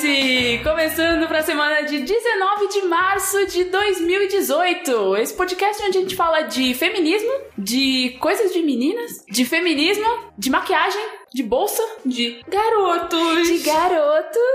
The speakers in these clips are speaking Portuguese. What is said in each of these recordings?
Começando para a semana de 19 de março de 2018. Esse podcast onde a gente fala de feminismo, de coisas de meninas, de feminismo, de maquiagem, de bolsa, de garotos, de garotos,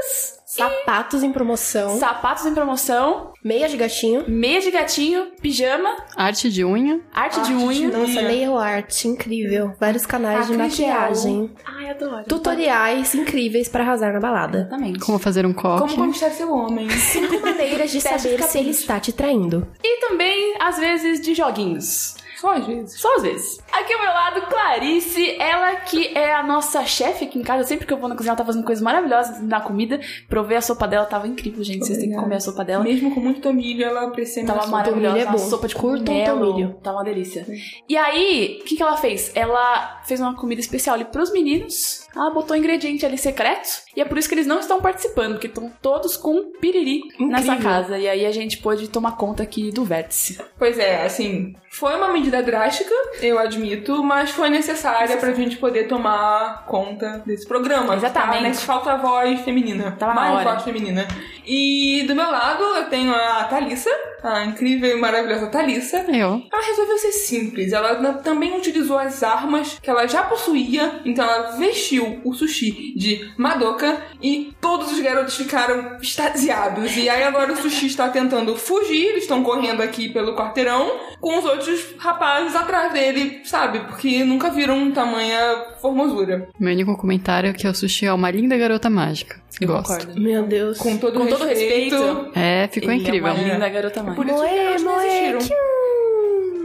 Sapatos em promoção, sapatos em promoção, meia de gatinho. meia de gatinho, pijama, Arte de unha. arte, de Arte unha. de Nossa, nail art, incrível. Vários canais de Acrílico. maquiagem. Ai, adoro. Tutoriais incríveis pra arrasar na balada. Exatamente. Como fazer um coque. Como conquistar seu homem. Cinco maneiras de saber de se ele está te traindo. E também, às vezes, de joguinhos. Só às vezes. Só às vezes. Aqui ao meu lado, Clarice, ela que é a nossa chefe aqui em casa. Sempre que eu vou na cozinha, ela tá fazendo coisas maravilhosas na comida. Provei a sopa dela, tava incrível, gente. Vocês têm que comer a sopa dela. Mesmo com muito tomilho, ela aprecia minha Tava sopa. maravilhosa, é uma bom. sopa de cogumelo. tomilho. Tava uma delícia. E aí, o que, que ela fez? Ela fez uma comida especial ali pros meninos. Ela botou ingrediente ali secreto. E é por isso que eles não estão participando, porque estão todos com piriri nessa casa. E aí a gente pôde tomar conta aqui do vértice. Pois é, assim, foi uma medida drástica, eu admito, mas foi necessária pra gente poder tomar conta desse programa. Exatamente. Tá? Né? Falta a voz feminina. Na Mais voz feminina. E do meu lado eu tenho a Thalissa, a incrível e maravilhosa Thalissa. Eu. Ela resolveu ser simples. Ela também utilizou as armas que ela já possuía. Então ela vestiu o sushi de Madoka e todos os garotos ficaram extasiados. E aí agora o sushi está tentando fugir. Eles estão correndo aqui pelo quarteirão com os outros rapazes atrás dele, sabe? Porque nunca viram tamanha formosura. Meu único comentário é que o sushi é uma linda garota mágica. Gosto. Meu Deus. Com todo, Com todo respeito. respeito. É, ficou Ele incrível. É uma linda garota mágica. Por isso que Moe, elas não moe, existiram.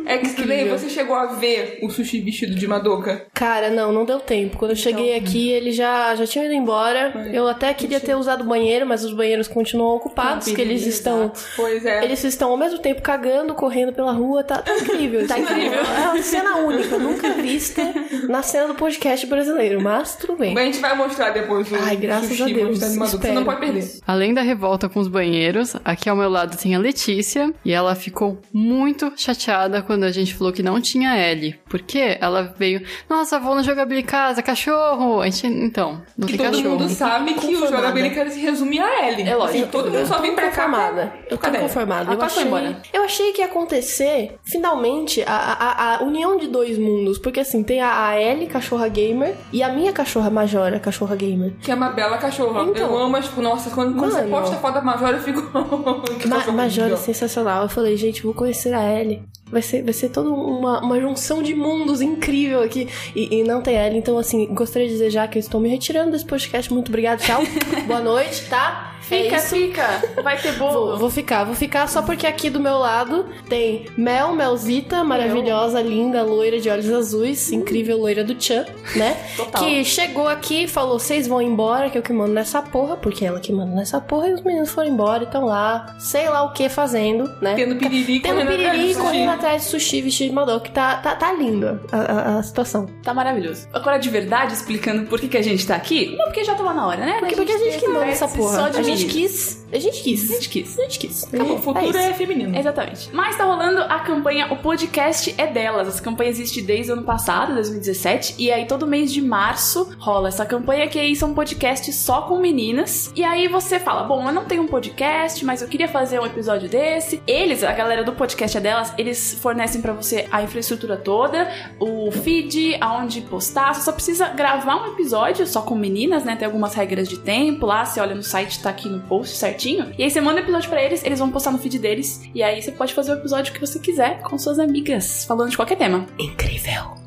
É que você chegou a ver o sushi vestido de Madoka? Cara, não, não deu tempo. Quando eu cheguei aqui, ele já, já tinha ido embora. Eu até queria ter usado o banheiro, mas os banheiros continuam ocupados, porque eles estão. Pois é. Eles estão ao mesmo tempo cagando, correndo pela rua, tá, tá incrível. Tá incrível. É uma cena única, nunca vista na cena do podcast brasileiro, mas tudo bem. A gente vai mostrar depois o Ai, graças sushi a Deus, em Madoka. Você espero. não pode perder. Além da revolta com os banheiros, aqui ao meu lado tem a Letícia. E ela ficou muito chateada quando a gente falou que não tinha L. Porque ela veio, nossa, vou no jogabilidade casa, cachorro. A gente, então, não Que tem todo cachorro. mundo sabe que o jogabilidade se resume a L. É lógico. Assim, todo mundo só vem pra cá. conformada. Eu tô Cadê? conformada. Ela Eu foi achei, embora. eu achei que ia acontecer, finalmente, a, a, a união de dois mundos. Porque assim, tem a, a Ellie, cachorra gamer, e a minha cachorra Majora, cachorra gamer. Que é uma bela cachorra. Então. eu amo, mas, tipo, nossa, quando, quando você posta a foto da Majora, eu fico. que Ma Majora é sensacional. Eu falei, gente, vou conhecer a Ellie. Vai ser, vai ser toda uma, uma junção de mundos incrível aqui. E, e não tem Ellie, então assim, gostaria de já que eu estou me retirando desse podcast. Muito obrigada, tchau. Boa noite, tá? Fica, é fica. Vai ter bolo. Vou, vou ficar, vou ficar só porque aqui do meu lado tem Mel, Melzita, maravilhosa, linda, loira de olhos azuis, incrível loira do Chan, né? Total. Que chegou aqui e falou: vocês vão embora, que eu que mando nessa porra, porque ela que manda nessa porra, e os meninos foram embora e estão lá, sei lá o que fazendo, né? Tendo piriri, Tendo correndo atrás piriri do correndo atrás de sushi vestido de Madoka. Tá, tá, tá lindo a, a- a situação. Tá maravilhoso. Agora, de verdade, explicando por que, que a gente tá aqui. Não, porque já tava na hora, né? Porque, porque a gente que manda essa porra. Só de a gente meninos. quis. A gente quis. A gente quis. A gente quis. O futuro é é, feminino. Exatamente. Mas tá rolando a campanha O Podcast é Delas. Essa campanha existe desde o ano passado, 2017. E aí todo mês de março rola essa campanha que aí são podcasts só com meninas. E aí você fala, bom, eu não tenho um podcast, mas eu queria fazer um episódio desse. Eles, a galera do podcast é delas, eles fornecem pra você a infraestrutura toda, o feed, aonde postar. Você só precisa gravar um episódio só com meninas, né? Tem algumas regras de tempo lá. Você olha no site, tá aqui no post certinho. E aí você manda o episódio pra eles, eles vão postar no feed deles. E aí você pode fazer o episódio que você quiser com suas amigas, falando de qualquer tema. Incrível.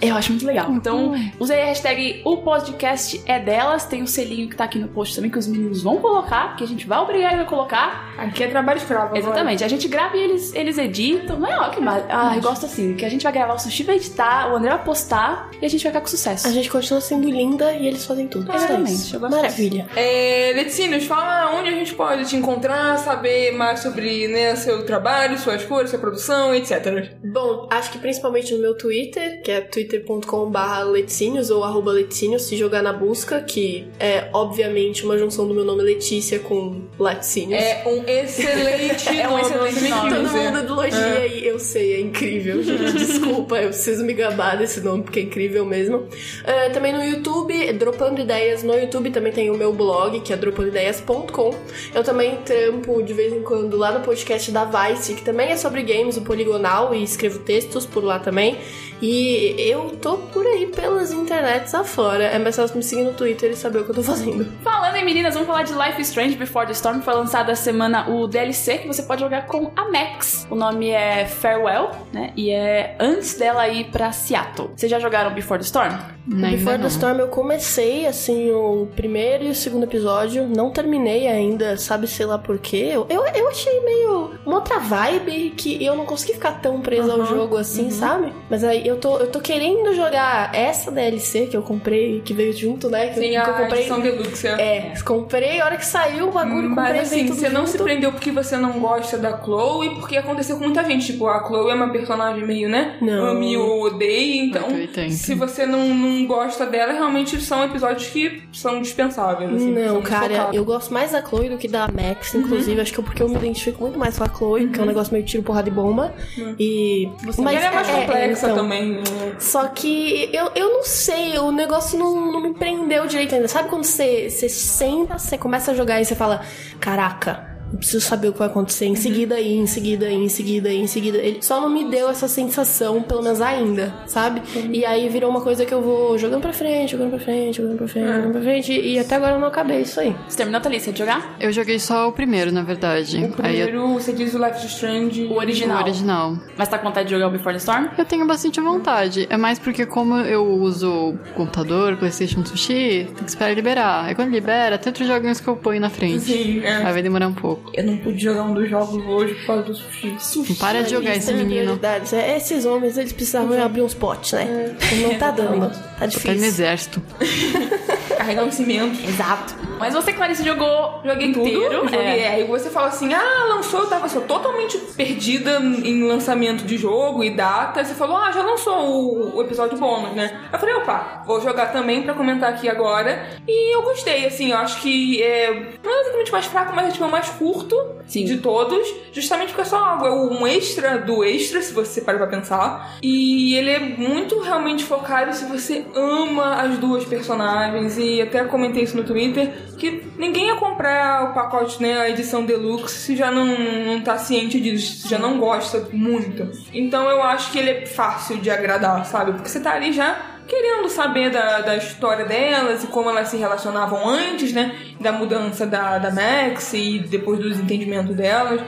Eu acho muito legal. Então, use aí a hashtag o podcast é delas. Tem o selinho que tá aqui no post também, que os meninos vão colocar, que a gente vai obrigar eles a colocar. Aqui é trabalho escravo. agora. Exatamente. A gente grava e eles, eles editam. Não é ó, que mal. Ah, eu gosto assim, que a gente vai gravar, o Sushi vai editar, o André vai postar e a gente vai ficar com sucesso. A gente continua sendo linda e eles fazem tudo. Exatamente, gosto Maravilha. É, Letícios, fala onde a gente pode te encontrar, saber mais sobre né, seu trabalho, suas cores, sua produção, etc. Bom, acho que principalmente no meu Twitter Twitter, que é twitter.com.br leticínios ou arroba leticínios, se jogar na busca, que é obviamente uma junção do meu nome Letícia com laticínios. É um excelente É um excelente nome. Todo mundo elogia e eu sei, é incrível, gente. Desculpa, eu preciso me gabar desse nome porque é incrível mesmo. É, também no YouTube, Dropando Ideias no YouTube, também tem o meu blog, que é dropandoideias.com. Eu também trampo de vez em quando lá no podcast da Vice, que também é sobre games, o Poligonal, e escrevo textos por lá também. E eu tô por aí pelas internets afora. É mais fácil me seguir no Twitter e saber o que eu tô fazendo. Falando em meninas, vamos falar de Life is Strange Before the Storm. Foi lançado essa semana o DLC que você pode jogar com a Max. O nome é Farewell, né? E é antes dela ir pra Seattle. Vocês já jogaram Before the Storm? Ainda Before não. the Storm eu comecei, assim, o primeiro e o segundo episódio. Não terminei ainda, sabe, sei lá porquê. Eu, eu, eu achei meio outra vibe que eu não consegui ficar tão presa ao jogo assim, sabe? Mas aí eu tô, eu tô querendo jogar essa DLC que eu comprei, que veio junto, né? Que, eu- Sim, que eu a comprei. edição deluxe. É, comprei a hora que saiu o bagulho, comprei Mas assim, você não se junto. prendeu porque você não gosta da Chloe, porque aconteceu com muita gente. Tipo, a Chloe é uma personagem meio, né? Não. Ame ou odeie. Então, 880. se você não, não gosta dela, realmente são episódios que são dispensáveis. Assim, Não, são cara, eu gosto mais da Chloe do que da Max, inclusive. Acho que é porque eu me identifico muito mais com a Chloe, que é um negócio meio tiro, porrada e bomba. E. Mas ela é mais complexa então. também. né? Só que eu, eu não sei, o negócio não, não me prendeu direito ainda. Sabe quando você, você senta, você começa a jogar e você fala: Caraca. Eu preciso saber o que vai acontecer em seguida aí, em seguida aí, em seguida aí, em seguida. Ele só não me deu essa sensação, pelo menos ainda, sabe? E aí virou uma coisa que eu vou jogando pra frente, jogando pra frente, jogando pra frente, jogando pra frente. E até agora eu não acabei isso aí. Você terminou, Thalissa, de jogar? Eu joguei só o primeiro, na verdade. O Aí eu- primeiro, você diz o Life is Strange. O o original. original. Mas tá com vontade de jogar o Before the Storm? Eu tenho bastante vontade. É mais porque como eu uso computador, Playstation Sushi, tem que esperar liberar. Aí quando libera, tem outros joguinhos que eu ponho na frente. Sim, é. Aí vai demorar um pouco. Eu não pude jogar um dos jogos hoje por causa do sushi. Não para de jogar esse menino. É, Esses homens, eles precisavam abrir uns potes, né? Não tá dando. Tá Tá no difícil. exército. Carregar um cimento. Exato. Mas você, Clarice, jogou Joguei tudo. inteiro. Joguei, É. é. Aí você fala assim, ah, lançou, eu tava assim, totalmente perdida em lançamento de jogo e data. Aí você falou, ah, já lançou o, o episódio bônus, né? Eu falei, opa, vou jogar também pra comentar aqui agora. E eu gostei, assim, eu acho que é não é exatamente mais fraco, mas é tipo o mais curto Sim. de todos. Justamente porque é só é um extra do extra, se você parar pra pensar. E ele é muito realmente focado se você ama as duas personagens. E até comentei isso no Twitter, que ninguém ia comprar o pacote, né, a edição deluxe, se já não, não tá ciente disso, se já não gosta muito. Então eu acho que ele é fácil de agradar, sabe? Porque você tá ali já querendo saber da, da história delas e como elas se relacionavam antes, né? Da mudança da, da Max e depois do desentendimento delas.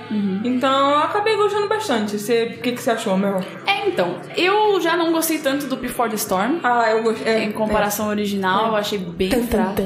Então eu acabei gostando bastante. Você, o que, que você achou, Mel? É, então. Eu já não gostei tanto do Before the Storm. Ah, eu gostei. Em comparação ao original, eu achei bem fraco.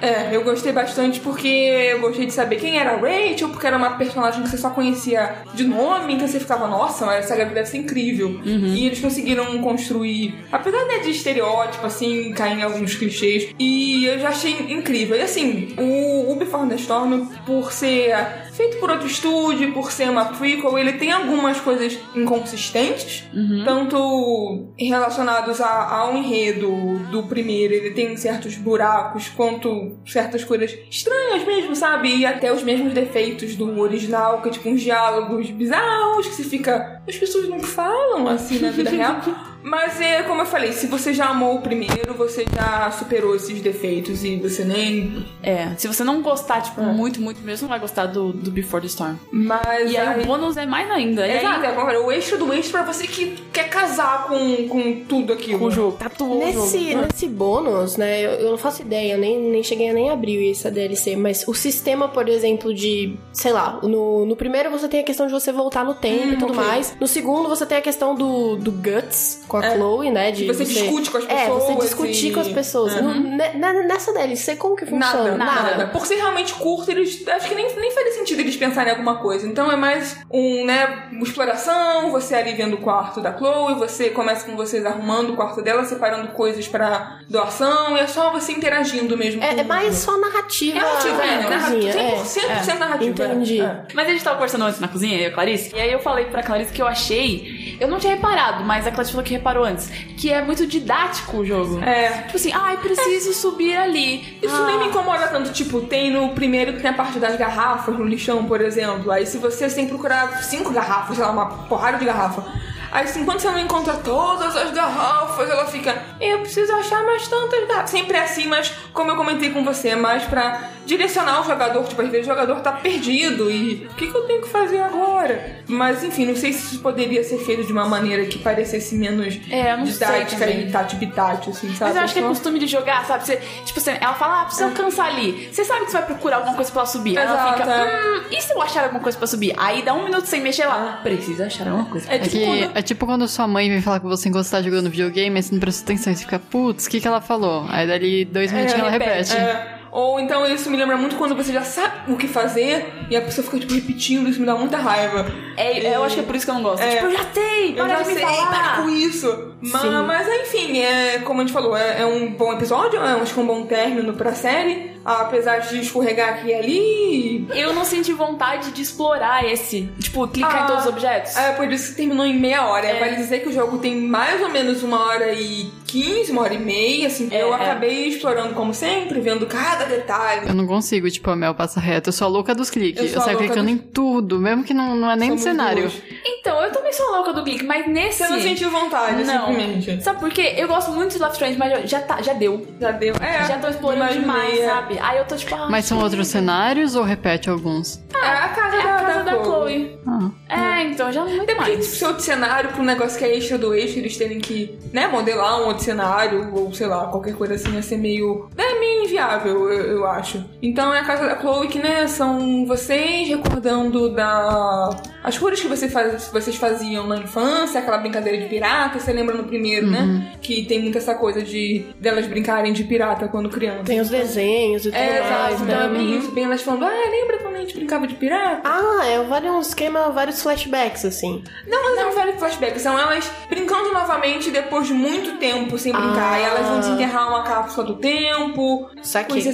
É, eu gostei bastante porque eu gostei de saber quem era a Rachel, porque era uma personagem que você só conhecia de nome, então você ficava, nossa, mas essa garota deve ser incrível. E eles conseguiram construir, apesar né, de estereótipo, assim, cair em alguns clichês, e eu já achei incrível. E assim, o, o Before the Storm, por ser feito por outro estúdio, por ser uma prequel, ele tem algumas coisas inconsistentes, tanto relacionados a- ao enredo do primeiro, ele tem certos buracos, quanto certas coisas estranhas mesmo, sabe? E até os mesmos defeitos do original, que é tipo uns diálogos bizarros, que você fica. As pessoas não falam assim na vida real. Mas é como eu falei, se você já amou o primeiro, você já superou esses defeitos e você nem. É, se você não gostar, tipo, muito, muito mesmo, não vai gostar do, do Before the Storm. Mas E aí aí- o bônus é mais ainda. E Exato, aí, é eu o extra do extra pra você que quer casar com, com tudo aquilo. com o jogo, tatuou o Nesse, jogo. nesse bônus, né, eu, eu não faço ideia, nem, nem cheguei a nem abrir essa DLC, mas o sistema, por exemplo, de, sei lá, no, no primeiro você tem a questão de você voltar no tempo e tudo ok. mais. No segundo você tem a questão do, do Guts com a É. Chloe, né? De Você discute com as É, você pessoas discutir e- com as pessoas. No- ne- nessa DLC, como que funciona? Nada, nada, Por ser realmente curto, eles acho que nem, nem faria sentido sentido eles pensarem em alguma coisa. Então é mais um, né, uma exploração, você ali vendo o quarto da Chloe, você começa com vocês arrumando o quarto dela, separando coisas pra doação, e é só você interagindo mesmo. É, com é mais só narrativa. É narrativa, é, na narrativa, cozinha, é. 100% narrativa. Entendi. É. Mas a gente tava conversando antes na cozinha, eu e a Clarice, e aí eu falei pra Clarice que eu achei. Eu não tinha reparado, mas a Clarice falou que reparou antes. Que é muito didático o jogo. É. Tipo assim, ai, preciso subir ali. Isso Ah. nem me incomoda tanto. Tipo, tem no primeiro que tem a parte das garrafas no lixão, por exemplo. Aí se você que procurar cinco garrafas, sei lá, uma porrada de garrafa. Aí assim, quando você não encontra todas as garrafas, ela fica, eu preciso achar mais tantas garrafas. Sempre é assim, mas como eu comentei com você, é mais pra direcionar o jogador. Tipo, às vezes o jogador tá perdido e o que, que eu tenho que fazer agora? Mas enfim, não sei se isso poderia ser feito de uma maneira que parecesse menos É, eu não sei didática e tati-bitate, assim, sabe? Mas eu acho que é costume de jogar, sabe? Você, tipo assim, ela fala, ah, preciso alcançar ali. Você sabe que você vai procurar alguma coisa pra ela subir. Aí ela Exato, fica, é. hum, e se eu achar alguma coisa pra subir? Aí dá um minuto sem mexer lá. Precisa achar alguma coisa. É É, tipo que- quando- é tipo quando sua mãe vem falar com você enquanto você tá jogando videogame, mas você não presta atenção, e você fica, putz, o que, que ela falou? Aí dali dois minutinhos ela repete. É, ou então isso me lembra muito quando você já sabe o que fazer e a pessoa fica tipo repetindo, isso me dá muita raiva. É, eu acho que é por isso que eu não gosto. É. Tipo, eu já sei, Eu para já de me sei, falar. para com isso. Mas, mas enfim, é, como a gente falou, é, é um bom episódio, é, acho que é um bom término pra série. Apesar de escorregar aqui e ali. Eu não senti vontade de explorar esse. Tipo, clicar Ah, em todos os objetos. É, por isso que terminou em meia hora. É. Vale dizer que o jogo tem mais ou menos uma hora e quinze, uma hora e meia, assim. É, eu é. acabei explorando como sempre, vendo cada detalhe. Eu não consigo, tipo, a Mel passa reto. Eu sou a louca dos cliques. Eu Eu, saio clicando dos- em tudo, mesmo que não, não é nem no Somos cenário. duas. Então, eu também sou louca do clique, mas nesse. Você não sentiu vontade, Não. simplesmente. Sabe por quê? Eu gosto muito de Love Strange, mas já, tá, já deu. Já deu. É, já tô explorando imaginei, demais, é. sabe? Aí eu tô tipo, ah, Mas são outros cenários ou repete alguns? É a casa, é da, a casa da, Chloe. Chloe. Ah. É, então já não muito É porque mais. tipo, se outro cenário pra um negócio que é extra do extra, eles terem que, né, modelar um outro cenário, ou sei lá, qualquer coisa assim, ia ser meio. É meio inviável, eu, eu acho. Então é a casa da Chloe que, né, são vocês recordando da. As coisas que você faz, vocês faziam na infância, aquela brincadeira de pirata, você lembra no primeiro, né? Que tem muito essa coisa de delas brincarem de pirata quando criança. Tem os desenhos e tudo É, mais, exato, então né? é bem isso, bem elas falando, ah, lembra quando a gente brincava de pirata? Ah, é vários um esquema, vários flashbacks, assim. Não, mas não velho flashback, são elas brincando novamente depois de muito tempo sem brincar. Ah. E elas vão desenterrar uma cápsula do tempo.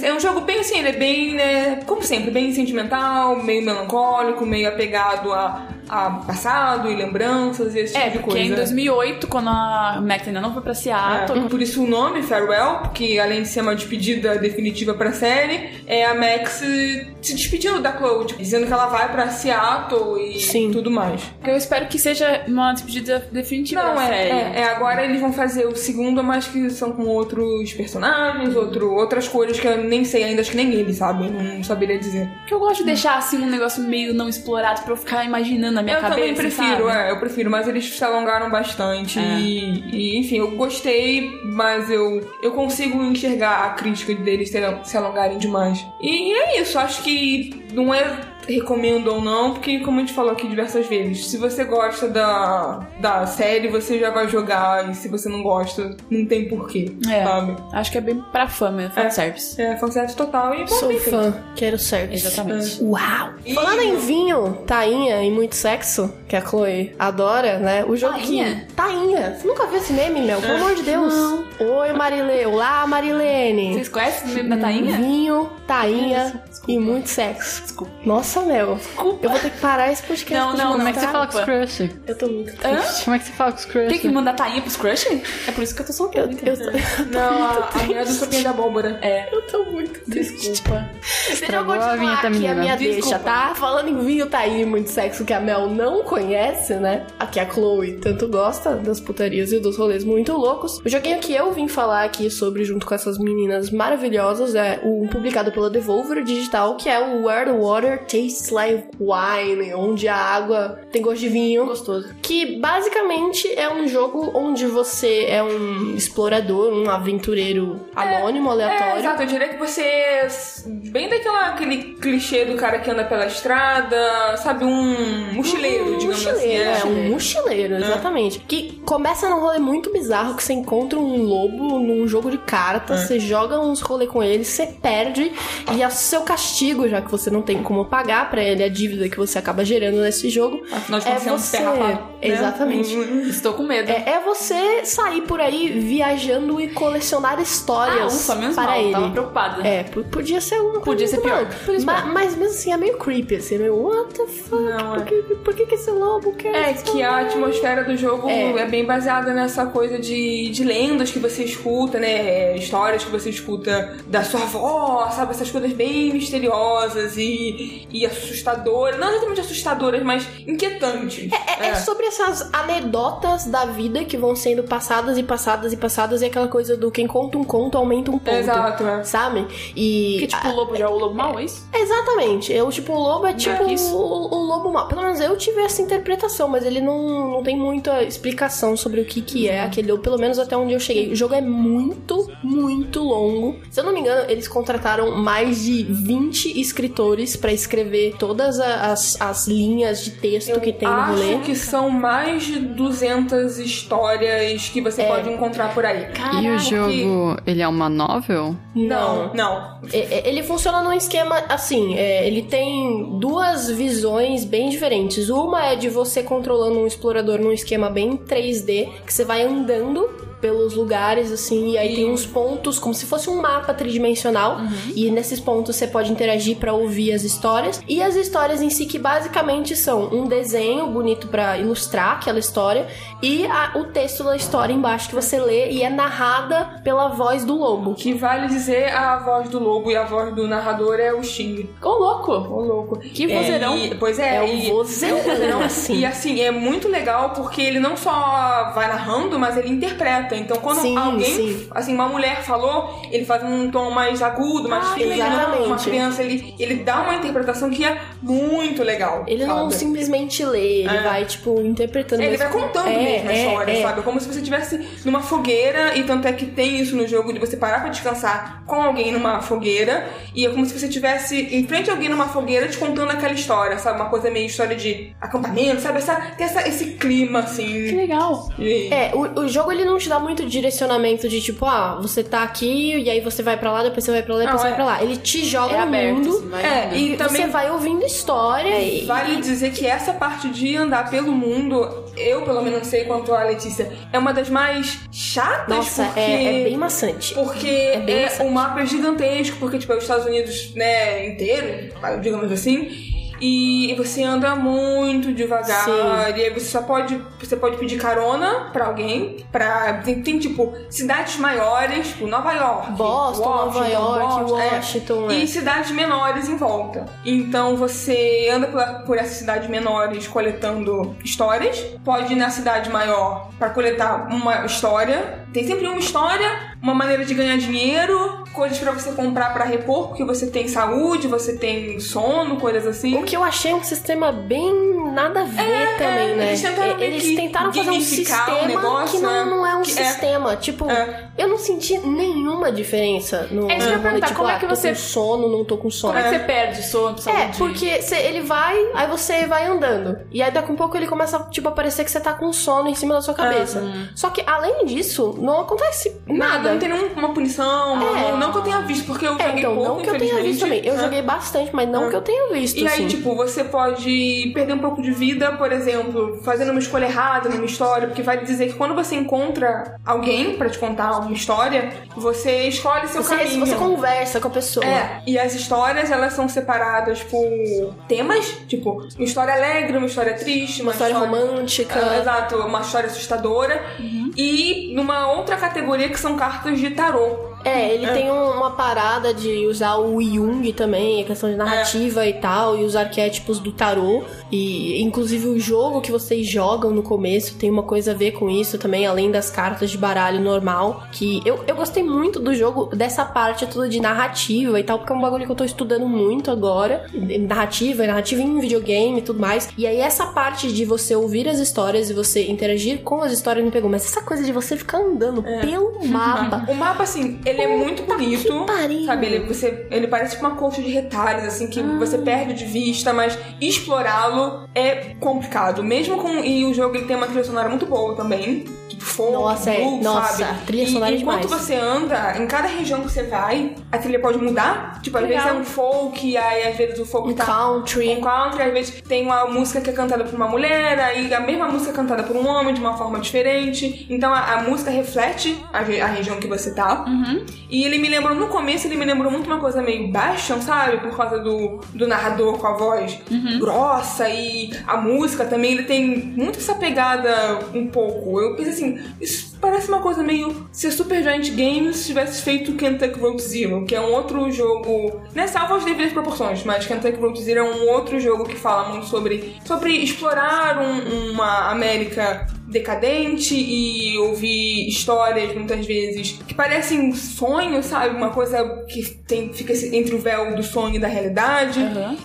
É um jogo bem assim, ele é bem, né, como sempre, bem sentimental, meio melancólico, meio apegado a, a passado e lembranças e esse É, tipo de porque coisa. em 2008, quando a Mac ainda não foi pra Seattle, É, por isso o nome, Farewell, porque além de ser uma despedida definitiva pra série, é a Max se despedindo da Chloe, tipo, dizendo que ela vai pra Seattle e Sim. tudo mais. eu espero que seja uma despedida definitiva Não, é, série. é, é, agora eles vão fazer o segundo, mas que são com outros personagens, outro, outras coisas que eu nem sei ainda, acho que nem ele sabe, eu não saberia dizer. Porque eu gosto de deixar assim um negócio meio não explorado pra eu ficar imaginando na minha eu cabeça. também prefiro, sabe? é, eu prefiro, mas eles se alongaram bastante e, e, enfim, eu gostei, mas eu, eu consigo enxergar a crítica deles se, se alongarem demais. E é isso, acho que não é recomendo ou não, porque como a gente falou aqui diversas vezes, se você gosta da, da série, você já vai jogar, e se você não gosta, não tem porquê, É. sabe? Acho que é bem pra fã mesmo, fanservice. É, fanservice total e bom, Sou fã, quero service. Exatamente. Uau! E- Falando em vinho, tainha e muito sexo, que a Chloe adora, né? O jogo Tainha? Tainha? Você nunca viu esse meme, Mel? Pelo amor de Deus. Oi, Marilê. Olá, Marilene. Vocês conhecem o meme da Tainha? Vinho, tainha. E muito sexo. Desculpa. Nossa, Mel. Desculpa. Eu vou ter que parar esse podcast. Não, não, Como é que você fala com os crush? Eu tô muito Hã? triste. Como é que você fala com os crush? Tem que mandar tainha pros crush? É por isso que eu tô Eu, solteira. eu, tô, Não, a, a minha do sopinha da abóbora. É, eu tô muito triste. desculpa. Deixa eu Estragou a continuar vinheta, aqui a minha Desculpa. deixa, tá? Falando em vinho, tá aí muito sexo que a Mel não conhece, né? Aqui a Chloe tanto gosta das putarias e dos rolês muito loucos. O joguinho que eu vim falar aqui sobre, junto com essas meninas maravilhosas, é um publicado pela Devolver Digital, que é o Where the Water Tastes Like Wine, onde a água tem gosto de vinho. Gostoso. Que basicamente é um jogo onde você é um explorador, um aventureiro anônimo, É, aleatório. exato, eu diria que você é bem daquela aquele clichê do cara que anda pela estrada, sabe, um mochileiro, Um digamos mochileiro, assim. é, um mochileiro, exatamente. Que começa num rolê muito bizarro que você encontra um lobo num jogo de cartas, É. você joga uns rolê com ele, você perde e o seu castigo, já que você não tem como pagar pra ele a dívida que você acaba gerando nesse jogo, Afinal de é contas, é um você. né? Exatamente. Estou com medo. É, é você sair por aí viajando e colecionar ah, histórias ufa, menos para mal. ele. Tava preocupada. É, podia ser uma Podia ser pior. Podia ser Ma- pior. Mas mesmo assim é meio creepy, assim, meio what the fuck? Não, por, é. que, por que, que esse lobo quer? É que a atmosfera do jogo É. é, bem baseada nessa coisa de, de lendas que você escuta, né? É, Histórias que você escuta da sua avó, sabe? Essas coisas bem misteriosas e, e assustadoras. Não exatamente assustadoras, mas inquietantes. É, é sobre essas anedotas da vida que vão sendo passadas e passadas e passadas, e aquela coisa do quem conta um conto aumenta um ponto. Exato, é. Sabe? E. Que tipo, o lobo já é o lobo mau, é isso? Exatamente. Eu, tipo, o lobo é tipo o, o lobo mau. Pelo menos eu tive essa interpretação, mas ele não, não tem muita explicação sobre o que que é aquele lobo, pelo menos até onde eu cheguei. O jogo é muito, muito longo. Se eu não me engano, eles contrataram mais de 20 escritores pra escrever todas as, as linhas de texto que tem no Acho rolê. que são mais de 200 histórias que você É. pode encontrar por aí. E o jogo, ele é uma novel? Não, não. É, é, Ele funciona num esquema assim, é, ele tem duas visões bem diferentes. Uma é de você controlando um explorador num esquema bem 3D, que você vai andando pelos lugares, assim, e aí tem uns pontos, como se fosse um mapa tridimensional, e nesses pontos você pode interagir pra ouvir as histórias, e as histórias em si que basicamente são um desenho bonito pra ilustrar aquela história, e a- o texto da história embaixo que você lê, e é narrada pela voz do lobo. Que vale dizer a voz do lobo e a voz do narrador é o Sting. Ô, louco! Ô, louco. Que É, vozeirão. e- pois é, É o e- vozeirão, assim. E assim, é muito legal porque ele não só vai narrando, mas ele interpreta. Então, quando Sim, alguém, sim. assim, uma mulher falou, ele faz um tom mais agudo, mais Ah, feminino. Uma criança, ele, ele dá uma interpretação que é muito legal. Ele não sabe? simplesmente lê, ele É. vai, tipo, interpretando. Ele mas- vai contando É, mesmo a é, história, é. sabe? Como se você estivesse numa fogueira, e tanto é que tem isso no jogo de você parar pra descansar com alguém numa fogueira, e é como se você estivesse em frente a alguém numa fogueira te contando aquela história, sabe? Uma coisa meio história de acampamento, sabe? Essa, tem essa, esse clima, Que assim. legal. de- É, o, o jogo ele não te dá muito direcionamento de tipo, ah, você tá aqui e aí você vai pra lá, depois você vai pra lá, depois você vai é. pra lá. Ele te joga É no aberto, mundo. assim, vai É, e também Você vai ouvindo história e. Vale dizer que essa parte de andar pelo mundo, eu pelo menos sei quanto a Letícia, é uma das mais chatas, Nossa, porque... é, é bem maçante. Porque é, maçante. o mapa é gigantesco, porque tipo, é os Estados Unidos, né, inteiro, digamos assim. E você anda muito devagar. Sim. E aí você só pode. Você pode pedir carona pra alguém. Pra, tem, tem, tipo, cidades maiores, tipo Nova York. Boston, Nova Washington, York, Boston, é. Washington, é. E cidades menores em volta. Então você anda por, por essas cidades menores coletando histórias. Pode ir na cidade maior pra coletar uma história. Tem sempre uma história, uma maneira de ganhar dinheiro, coisas pra você comprar pra repor, porque você tem saúde, você tem sono, coisas assim. O que eu achei um sistema bem nada a ver também, né? eles tentaram Eles que tentaram fazer um sistema negócio, que não, né? não é um Que é- sistema. Tipo, É. eu não senti nenhuma diferença no. É isso que eu ia perguntar, tipo, como é ah, que tô você- com sono, não tô com sono. Como é que você perde sono, saúde? É, porque cê- ele vai, aí você vai andando. E aí daqui a um pouco ele começa, tipo, a parecer que você tá com sono em cima da sua cabeça. Só que, além disso, não acontece nada. Nada, não tem nenhuma punição, É. não, não que eu tenha visto, porque eu É, joguei então, pouco, não que eu tenha visto também. Eu né? joguei bastante, mas não É. que eu tenha visto, E aí, assim. tipo, você pode perder um pouco de vida, por exemplo, fazendo uma escolha errada numa história, porque vai dizer que quando você encontra alguém pra te contar uma história, você escolhe seu você, caminho. você conversa com a pessoa. É, e as histórias elas são separadas por temas, tipo, uma história alegre, uma história triste, Uma história romântica. É, exato, uma história assustadora. E numa outra categoria que são cartas de tarô. É, ele tem um- uma parada de usar o Jung também, a questão de narrativa e tal, e os arquétipos do tarô. E inclusive o jogo que vocês jogam no começo tem uma coisa a ver com isso também, além das cartas de baralho normal. Que eu, eu gostei muito do jogo, dessa parte toda de narrativa e tal, porque é um bagulho que eu tô estudando muito agora. Narrativa, narrativa em videogame e tudo mais. E aí essa parte de você ouvir as histórias e você interagir com as histórias me pegou. Mas essa coisa de você ficar andando pelo mapa. O mapa, assim, ele é muito bonito. Sabe, ele, você, ele parece tipo uma colcha de retalhos, assim, que você perde de vista, mas explorá-lo é complicado. Mesmo com. E o jogo ele tem uma trilha sonora muito boa também. Tipo, folk, Nossa, é. blues, Nossa, sabe? trilha E sonora é enquanto demais. você anda, em cada região que você vai, a trilha pode mudar. Tipo, às Legal. vezes é um folk, aí às vezes o folk Um tá. country. Um country, às vezes tem uma música que é cantada por uma mulher, aí a mesma música é cantada por um homem de uma forma diferente. Então a, a música reflete a, a região que você tá. E ele me lembrou, no começo, ele me lembrou muito uma coisa meio Bastion, sabe? Por causa do, do narrador com a voz grossa e a música também, ele tem muito essa pegada um pouco. Eu pensei assim, isso parece uma coisa meio se a Super Giant Games tivesse feito Kentucky Road Zero, que é um outro jogo, né, salvo as devidas proporções, mas Kentucky Road Zero é um outro jogo que fala muito sobre, sobre explorar um- uma América decadente e ouvir histórias muitas vezes que parecem um sonho, sabe? Uma coisa que tem, fica entre o véu do sonho e da realidade.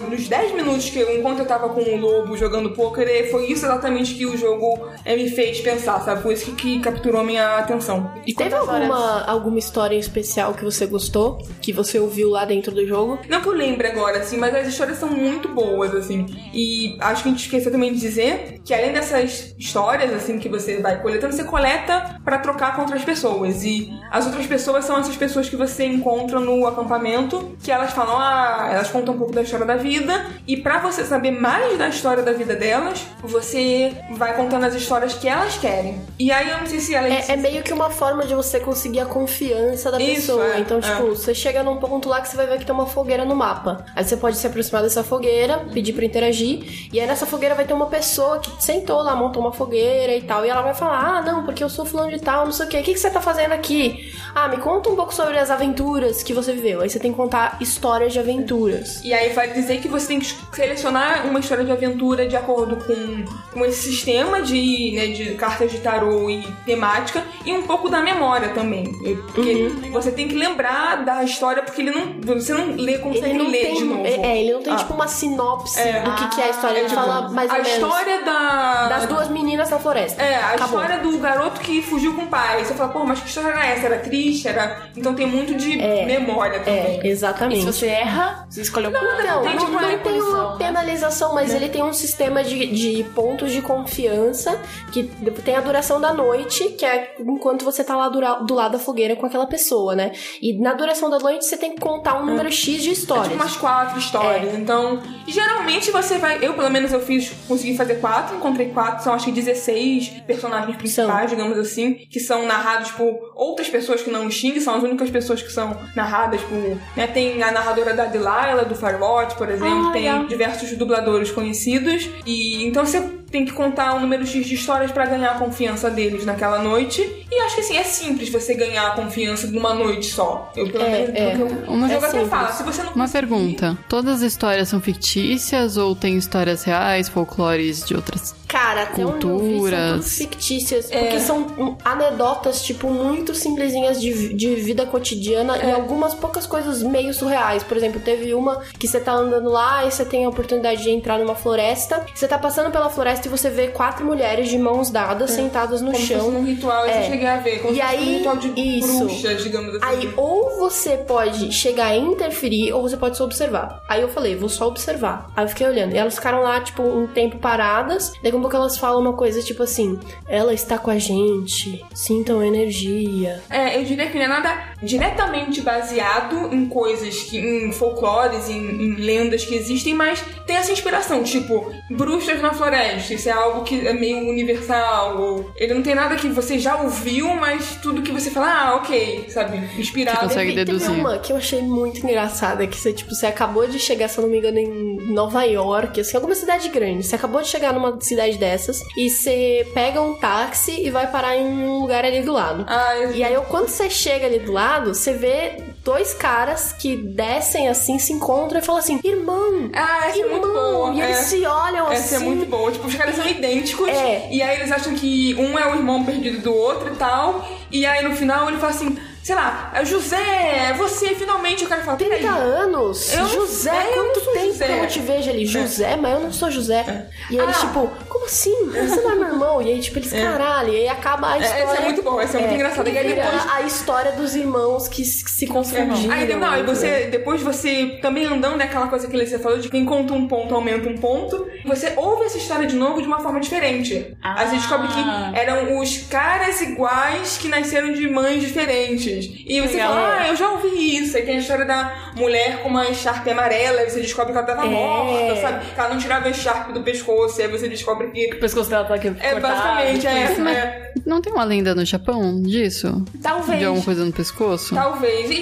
Nos 10 minutos que eu, enquanto eu tava com o lobo jogando poker, eh, foi isso exatamente que o jogo eh, me fez pensar, sabe? Foi isso que, que capturou minha atenção. E Teve horas- alguma, alguma história em especial que você gostou? Que você ouviu lá dentro do jogo? Não que eu lembre agora, assim, mas as histórias são muito boas, assim. E acho que a gente esqueceu também de dizer que além dessas histórias, assim, que você vai coletando, você coleta pra trocar com outras pessoas. E as outras pessoas são essas pessoas que você encontra no acampamento, que elas falam, ah, elas contam um pouco da história da vida. E pra você saber mais da história da vida delas, você vai contando as histórias que elas querem. E aí eu não sei se ela É, é meio que uma forma de você conseguir a confiança da Isso, pessoa. é, então, é. tipo, você chega num ponto lá que você vai ver que tem uma fogueira no mapa. Aí você pode se aproximar dessa fogueira, pedir pra interagir. E aí nessa fogueira vai ter uma pessoa que sentou lá, montou uma fogueira e tal. E ela vai falar: Ah, não, porque eu sou fulano de tal, não sei o quê. O que, que você tá fazendo aqui? Ah, me conta um pouco sobre as aventuras que você viveu. Aí você tem que contar histórias de aventuras. E aí vai dizer que você tem que selecionar uma história de aventura de acordo com, com esse sistema de, né, de cartas de tarô e temática e um pouco da memória também. Porque você tem que lembrar da história porque ele não. Você não lê, consegue Ele não ler tem. de novo. É, ele não tem Ah. tipo uma sinopse É. do que, que é a história. Ele tipo, fala mais ou a menos. história da. Das duas meninas na floresta. É, a Acabou. história do garoto que fugiu com o pai. Você fala, pô, mas que história era essa? Era triste? Era. Então tem muito de memória também. É, exatamente. E se você erra, você escolheu Não, não, não, tem, não, tipo, não uma tem uma né? penalização, mas ele tem um sistema de, de pontos de confiança que tem a duração da noite, que é enquanto você tá lá dura- do lado da fogueira com aquela pessoa, né? E na duração da noite você tem que contar um número X de É histórias. tipo umas quatro histórias. Então, geralmente você vai. Eu, pelo menos, eu fiz. Consegui fazer quatro, encontrei quatro, são acho que 16 personagens principais, digamos assim, que são narrados por outras pessoas que não o Xing, são as únicas pessoas que são narradas por. Né, tem a narradora da Delilah, do Firewatch, por exemplo, Ah, tem diversos dubladores conhecidos. E então você tem que contar um número X de histórias pra ganhar a confiança deles naquela noite. E acho que assim, é simples você ganhar a confiança numa noite só. Eu, pelo É, menos, é. eu- Uma o jogo é até fala, se você não Uma conseguir- pergunta: todas as histórias são fictícias ou tem histórias reais, folclores de outras? Cara, até onde eu vi são tudo Culturas. fictícias, É. porque são anedotas, tipo, muito simplesinhas de, de vida cotidiana É. e algumas poucas coisas meio surreais. Por exemplo, teve uma que você tá andando lá e você tem a oportunidade de entrar numa floresta. Você tá passando pela floresta e você vê quatro mulheres de mãos dadas sentadas no É. Como chão. num ritual, É. eu cheguei a ver. Como E aí, um ritual de isso. bruxas, digamos assim. Aí, ou você pode chegar e interferir, ou você pode só observar. Aí eu falei, vou só observar. Aí eu fiquei olhando. E elas ficaram lá, tipo, um tempo paradas. A pouco elas falam uma coisa, tipo assim: Ela está com a gente, sintam energia. É, eu diria que não é nada diretamente baseado em coisas que. em folclores, em, em lendas que existem, mas tem essa inspiração, tipo, bruxas na floresta. Isso é algo que é meio universal. Ou ele não tem nada que você já ouviu, mas tudo que você fala, ah, ok, sabe? Inspirado. Você consegue Teve- deduzir. Teve uma que eu achei muito engraçada, que você, tipo, você acabou de chegar, se eu não me engano, em Nova York, assim, alguma cidade grande. Você acabou de chegar numa cidade dessas e você pega um táxi e vai parar em um lugar ali do lado. Eu- E aí, quando você chega ali do lado, você vê dois caras que descem assim, se encontram e falam assim: Irmão! Ah, essa é muito irmão! boa. E eles é. se olham Essa assim. é muito boa. Tipo, os caras são idênticos. É. E aí eles acham que um é o irmão perdido do outro e tal. E aí no final ele fala assim: sei lá, José, você finalmente, o cara fala, 30 peraí. anos? Eu José, é, eu quanto sou tempo José. que eu não te vejo ali? José, mas eu não sou José. E aí, Ah. tipo, como assim? Você não é meu irmão? E aí, tipo, eles, caralho, e aí acaba a É, história. esse é muito bom, esse é muito engraçado. E aí depois- a história dos irmãos que se, que se confundiram. Aí, não, e você, depois você também andando, é aquela coisa que você falou de quem conta um ponto aumenta um ponto. Você ouve essa história de novo de uma forma diferente. Ah. Aí você descobre que eram os caras iguais que nasceram de mães diferentes. E você Legal. fala, ah, eu já ouvi isso. Aí tem a história da mulher com uma echarpe amarela, e você descobre que ela tava É. morta, sabe? Que ela não tirava a echarpe do pescoço, e aí você descobre que. O pescoço dela tá aqui É cortado, basicamente, é, tipo isso. é. Não tem uma lenda no Japão disso? Talvez. De alguma coisa no pescoço? Talvez. E,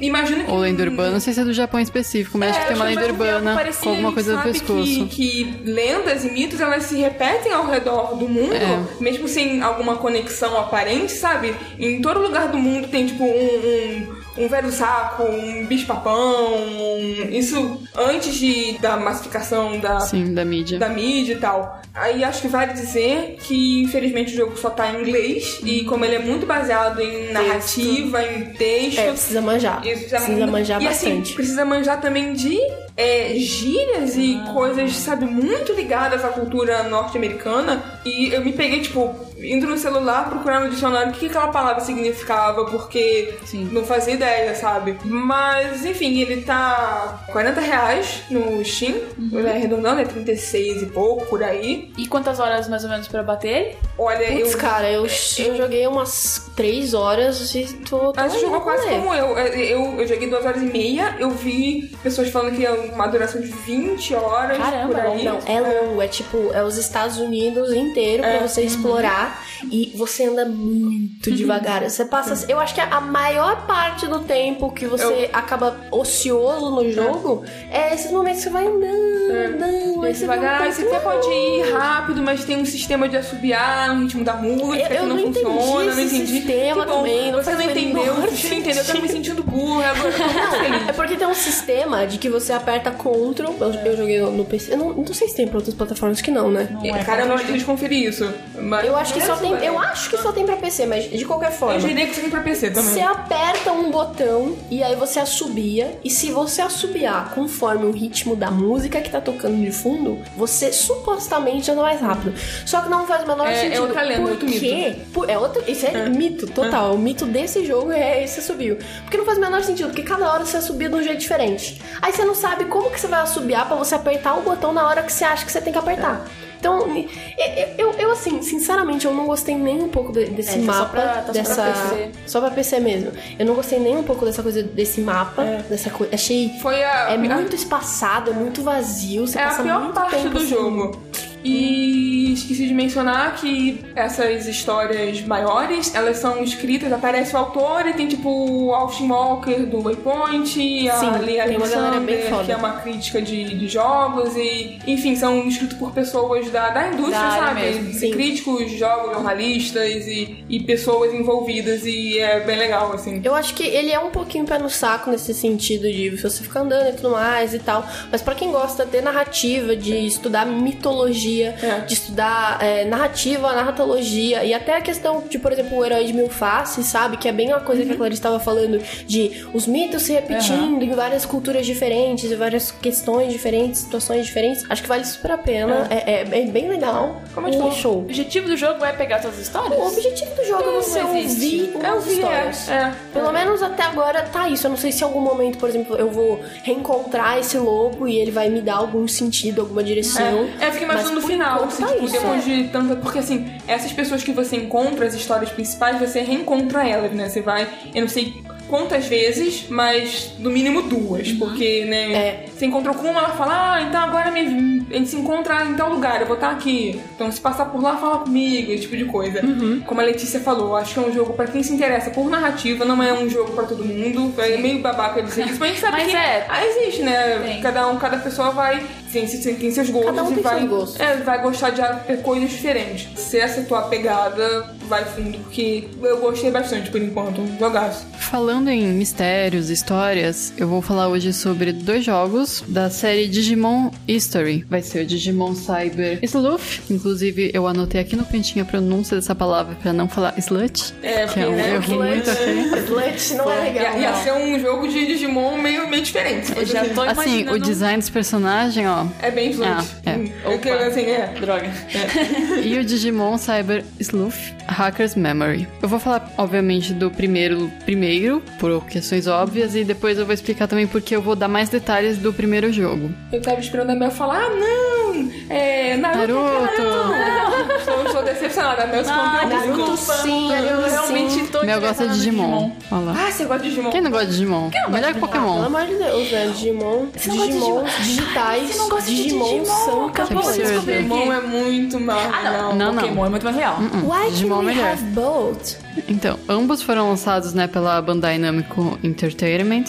e imagino que. Ou lenda urbana, não sei se é do Japão específico, mas acho que tem uma lenda urbana com alguma coisa no pescoço. Que, que lendas e mitos elas se repetem ao redor do mundo, É. mesmo sem alguma conexão aparente, sabe? Em todo lugar do mundo tem tipo um, um, um velho saco, um bicho-papão, um- isso antes de, da massificação da, Sim, da mídia. da mídia e tal. Aí acho que vale dizer que infelizmente o jogo só tá em inglês e como ele é muito baseado em narrativa, em texto, É, precisa manjar. isso precisa manjar e, assim, bastante. precisa manjar também de é, gírias e Ah. coisas, sabe, muito ligadas à cultura norte-americana. E eu me peguei, tipo, indo no celular procurar no dicionário o que, que aquela palavra significava, porque Sim. não fazia ideia, sabe? Mas, enfim, ele tá 40 reais no Steam, Uhum. é arredondando, é 36 e pouco por aí. E quantas horas mais ou menos pra bater? Olha, Putz, eu. cara, eu, eu joguei umas 3 horas e tô. tô Mas você jogou quase como eu. eu. Eu eu joguei duas horas e meia. Eu vi pessoas falando que é uma duração de 20 horas Caramba, por aí. Não, é longo, é tipo, é os Estados Unidos inteiro pra você explorar e você anda muito devagar. Você passa, eu acho que a maior parte do tempo que você acaba ocioso no jogo é esses momentos que você vai andando, andando, aí Mas você vai devagar, um você até pode ir rápido, mas tem um sistema de assobiar no ritmo da música Eu- que eu não, não entendi funciona, não entendi. sistema Que bom, também, não você faz não entendeu, Sushi não entendeu, eu tô me sentindo burra, agora eu feliz. É porque tem um sistema de que você aperta Ctrl. Eu, eu joguei no, PC. Eu não, não sei se tem pra outras plataformas que não, né? Não é Cara, eu não controle. preciso conferir isso. Mas Eu acho que só tem. É. Eu acho que só tem pra PC, mas de qualquer forma. Eu diria que aqui é pra PC também. Você aperta um botão e aí você assobia. E se você assobiar conforme o ritmo da música que tá tocando de fundo, você supostamente anda mais rápido. Só que não faz o menor É- é sentido. outra lenda, Por quê? Por- é outro, isso é, mito total. O mito desse jogo é esse assobio. Porque não faz o menor sentido, porque cada hora você assobia de um jeito diferente. Aí você não sabe como que você vai assobiar pra você apertar o botão na hora que você acha que você tem que apertar. Então, eu, eu, assim, sinceramente, eu não gostei nem um pouco de- desse É, tá só mapa, pra- tá só pra dessa. PC. Só pra PC mesmo. Eu não gostei nem um pouco dessa coisa desse mapa, É. dessa coisa. Achei. Foi a, É a- muito espaçado, é muito vazio. Você É a passa pior muito parte tempo do assim. jogo. E esqueci de mencionar que essas histórias maiores, elas são escritas, aparece o autor e tem tipo o Austin Walker do Waypoint, a Sim, Lee galera bem Alexander, que é uma crítica de, de jogos e, enfim, são escritos por pessoas da, da indústria, Da sabe? mesmo, sim. Críticos de jogos, jornalistas e, e pessoas envolvidas e é bem legal, assim. Eu acho que ele é um pouquinho pé no saco nesse sentido de você ficar andando e tudo mais e tal. Mas pra quem gosta de narrativa, de estudar mitologia, É. de estudar é, narrativa, narratologia e até a questão de, por exemplo, o herói de mil faces, sabe? Que é bem uma coisa que a Uhum. Clarice estava falando de os mitos se repetindo em várias culturas diferentes, em várias questões diferentes, situações diferentes. Acho que vale super a pena. É, é- é bem legal. Como eu te Um falei, show. O objetivo do jogo é pegar todas as histórias? O objetivo do jogo é você ouvir É é, histórias. é. Pelo menos até agora tá isso. Eu não sei se em algum momento, por exemplo, eu vou reencontrar esse logo e ele vai me dar algum sentido, alguma direção. É, eu fiquei imaginando no por final, assim, tipo, isso, depois é. de tanta. Porque assim, essas pessoas que você encontra, as histórias principais, você reencontra elas, né? Você vai, eu não sei quantas vezes, mas no mínimo duas. Porque, né? É. Você encontrou com uma, ela fala, ah, então agora me- a gente se encontra em tal lugar, eu vou estar aqui. Então se passar por lá, fala comigo, esse tipo de coisa. Uhum. Como a Letícia falou, acho que é um jogo pra quem se interessa por narrativa, não é um jogo pra todo mundo. É meio babaca dizer isso, mas a gente sabe Mas que é. ah, existe, né? Tem. Cada um, cada pessoa vai tem, tem, seus gostos Cada um e tem vai, seus gostos. É, vai gostar de coisas diferentes. Se essa tua pegada, vai fundo, porque eu gostei bastante por enquanto. Jogaço. Falando em mistérios, histórias, eu vou falar hoje sobre dois jogos da série Digimon History. Vai ser o Digimon Cyber Sleuth. Inclusive, eu anotei aqui no cantinho a pronúncia dessa palavra pra não falar slut. É, que é um né, erro porque- muito. Slut não é legal. Ia, ia ser um jogo de Digimon meio, meio diferente. Eu já tô Assim, imaginando... o design dos personagens, ó. É bem slut. Ah, é. Hum, é que, assim, é. Droga. e o Digimon Cyber Sleuth Hacker's Memory. Eu vou falar, obviamente, do primeiro primeiro, por questões óbvias, e depois eu vou explicar também porque eu vou dar mais detalhes do primeiro jogo. Eu tava esperando a Mel falar, ah, não, é, Naruto. Naruto. Não, estou, estou decepcionada, se Ah, Desculpa, sim, eu realmente tô Mel gosta de Digimon. Olha lá. Ah, você gosta de Digimon? Quem não gosta de Digimon? Melhor que Pelo Pokémon. amor de Deus, né? Digimon, não Digimon Digimon? digitais, Você não gosta de Digimon, Digimon? são Acabou campeões. de descobrir. Digimon é muito mal. Ah, não. Não, não. Pokémon é muito mais real. Why Digimon can é melhor. Então, ambos foram lançados né, pela Bandai Namco Entertainment.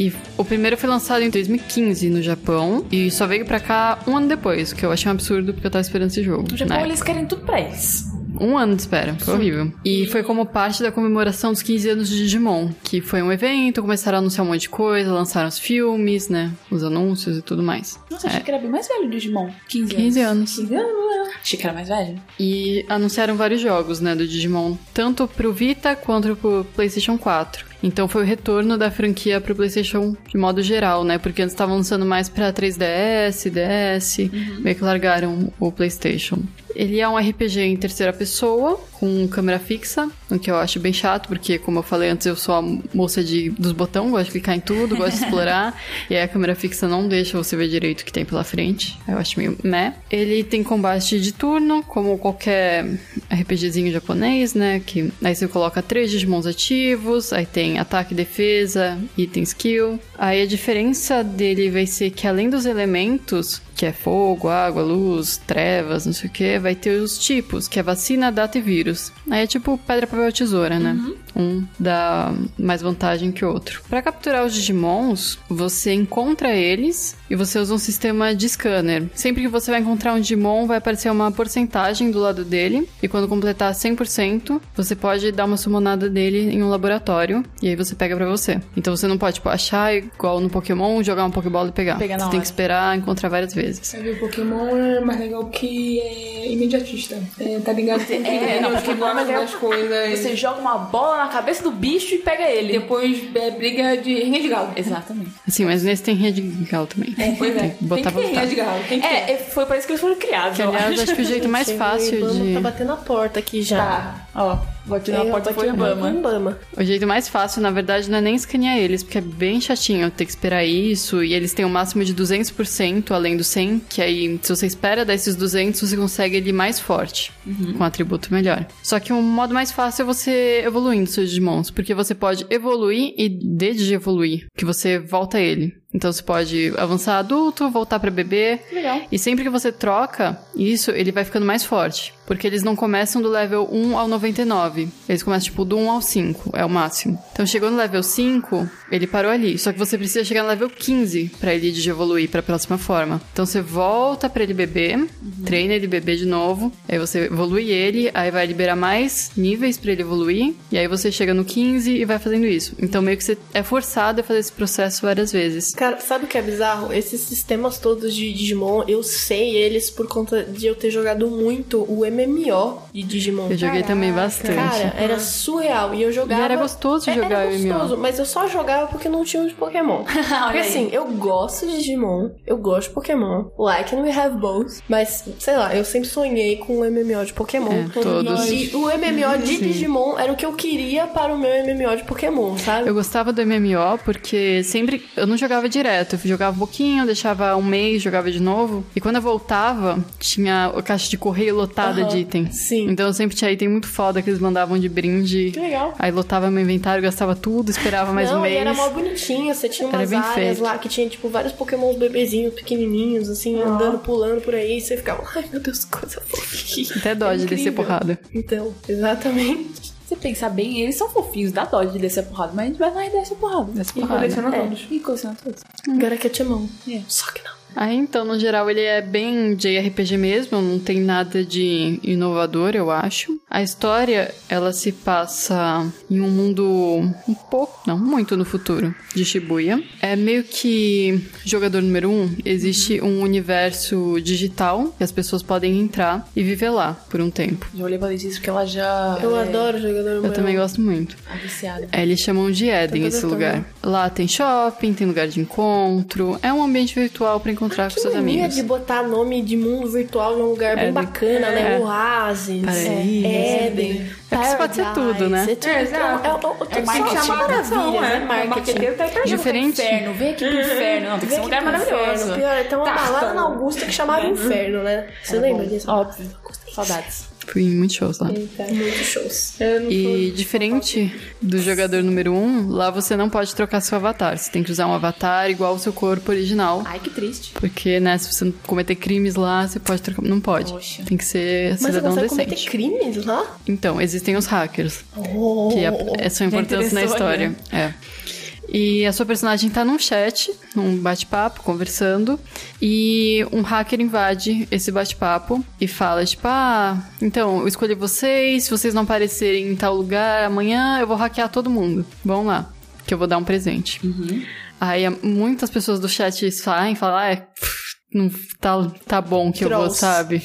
E o primeiro foi lançado em 2015 no Japão e só veio pra cá um ano depois, o que eu achei um absurdo porque eu tava esperando esse jogo. No Japão, né? eles querem tudo pra eles. Um ano de espera, foi horrível. E foi como parte da comemoração dos 15 anos de Digimon, que foi um evento, começaram a anunciar um monte de coisa, lançaram os filmes, né? Os anúncios e tudo mais. Nossa, achei que era bem mais velho o Digimon. 15 anos. 15 anos. 15 anos? Achei que era mais velho. E anunciaram vários jogos, né, do Digimon, tanto pro Vita quanto pro PlayStation 4. Então foi o retorno da franquia pro PlayStation de modo geral, né? Porque antes estavam lançando mais pra 3DS, DS, meio que largaram o PlayStation. Ele é um RPG em terceira pessoa, com câmera fixa, o que eu acho bem chato, porque, como eu falei antes, eu sou a moça de, dos botões, gosto de clicar em tudo, gosto de explorar, e aí a câmera fixa não deixa você ver direito o que tem pela frente. Eu acho meio meh. Ele tem combate de turno, como qualquer RPGzinho japonês, né? Que aí você coloca três Digimons ativos, aí tem ataque, defesa, item skill. Aí a diferença dele vai ser que além dos elementos, que é fogo, água, luz, trevas, não sei o que, vai ter os tipos, que é vacina, data e vírus. Aí é tipo pedra, papel, tesoura, né? Um dá mais vantagem que o outro. Pra capturar os Digimons, você encontra eles e você usa um sistema de scanner. Sempre que você vai encontrar um Digimon, vai aparecer uma porcentagem do lado dele. E quando completar 100%, você pode dar uma summonada dele em um laboratório. E aí você pega pra você. Então você não pode, tipo, achar igual no Pokémon, jogar uma Pokébola e pegar. Pegar você tem hora. que esperar encontrar várias vezes. Sabe, o Pokémon é mais legal que é imediatista. É, tá ligado? Tem É, não, Pokémon é as coisas. Você joga uma bola na cabeça do bicho e pega ele. Depois é briga de rinha de galo. Exatamente. Assim, mas nesse tem rinha de galo também. Pois é. Tem que botar tem que ter rinha de galo. Tem que ter. É, é, foi para isso que eles foram criados. Que, aliás, acho. acho que o jeito mais fácil de... Tá batendo a porta aqui já. Tá, ó. Bati na Eu porta foi o na porta Obama. com o jeito mais fácil, na verdade, não é nem escanear eles, porque é bem chatinho ter que esperar isso, e eles têm um máximo de 200% além do 100, que aí, se você espera dar esses 200, você consegue ele mais forte, com um atributo melhor. Só que o modo mais fácil é você evoluindo seus Digimons, porque você pode evoluir e de-evoluir, que você volta ele. Então você pode avançar adulto, voltar pra bebê. Legal. E sempre que você troca isso, ele vai ficando mais forte. Porque eles não começam do level 1 ao 99. Eles começam, tipo, do 1 ao 5. É o máximo. Então, chegou no level 5, ele parou ali. Só que você precisa chegar no level 15 pra ele de evoluir pra próxima forma. Então, você volta pra ele beber, treina ele beber de novo. Aí você evolui ele, aí vai liberar mais níveis pra ele evoluir. E aí você chega no 15 e vai fazendo isso. Então, meio que você é forçado a fazer esse processo várias vezes. Cara, sabe o que é bizarro? Esses sistemas todos de Digimon, eu sei eles por conta de eu ter jogado muito o MMO de Digimon. Eu joguei também bastante. Cara, era surreal. E eu jogava. E era gostoso É, jogar era o MMO. gostoso, mas eu só jogava porque não tinha um de Pokémon. porque aí. assim, eu gosto de Digimon, eu gosto de Pokémon. Like and we have both. Mas, sei lá, eu sempre sonhei com o MMO de Pokémon. É, todos. E o MMO de Digimon era o que eu queria para o meu MMO de Pokémon, sabe? Eu gostava do MMO porque sempre. Eu não jogava direto. Eu jogava um pouquinho, deixava um mês, jogava de novo. E quando eu voltava, tinha a caixa de correio lotada Aham, de item. sim. Então eu sempre tinha item muito foda que eles mandavam de brinde. Que legal. Aí lotava meu inventário, gastava tudo, esperava mais não, um e mês. era mó bonitinho. Você tinha umas áreas feito. lá que tinha, tipo, vários pokémons bebezinhos, pequenininhos, assim, andando, pulando por aí. E você ficava, ai meu Deus, coisa fofinha. Até dó de descer porrada. Então, exatamente. Se pensar bem, eles são fofinhos, dá dó de descer a porrada, mas a gente vai lá e desce a porrada. Desce E porrada. coleciona É, todos. e coleciona todos. Agora que é Timão. É. Só que não. Aí então, no geral, ele é bem JRPG mesmo, não tem nada de inovador, eu acho. A história, ela se passa em um mundo um pouco, não muito no futuro, de Shibuya. É meio que jogador número um, existe um universo digital que as pessoas podem entrar e viver lá por um tempo. Eu olhei pra Letícia porque ela já. Eu é, adoro jogador Eu também gosto muito. viciada. É, eles chamam de Eden Tá esse lugar. Lá tem shopping, tem lugar de encontro. É um ambiente virtual pra encontrar com seus amigos. de botar nome de mundo virtual num lugar bem É, bacana, né? é. Oasis, Paraíso. Éden, É que isso pode ser tudo, né? É, tudo. É, é, exato. é, é, É que marketing, marketing, maravilha, é. né? O Marketing. marqueteiro tá Diferente. Inferno, vem aqui pro inferno. Não, tem que ser um lugar maravilhoso. Pior, tem uma Tá, balada tá. na Augusta que chamava Inferno, né? Você lembra disso? Óbvio. Saudades. Fui em muitos shows lá. Muitos shows. Eu não E diferente do jogador número 1, um, lá você não pode trocar seu avatar. Você tem que usar um avatar igual ao seu corpo original. Ai, que triste. Porque, né, se você não cometer crimes lá, você pode trocar. Não pode. Poxa. Tem que ser Mas você cidadão decente. cometer crimes lá? Então, existem os hackers, Oh. que é, são importantes na história. É. E a sua personagem tá num chat, num bate-papo, conversando, e um hacker invade esse bate-papo e fala, tipo, ah, então, eu escolhi vocês, se vocês não aparecerem em tal lugar amanhã, eu vou hackear todo mundo. Vão lá, que eu vou dar um presente. Aí a- muitas pessoas do chat saem e falam, ah, é, pff, não tá, tá bom que eu vou, sabe?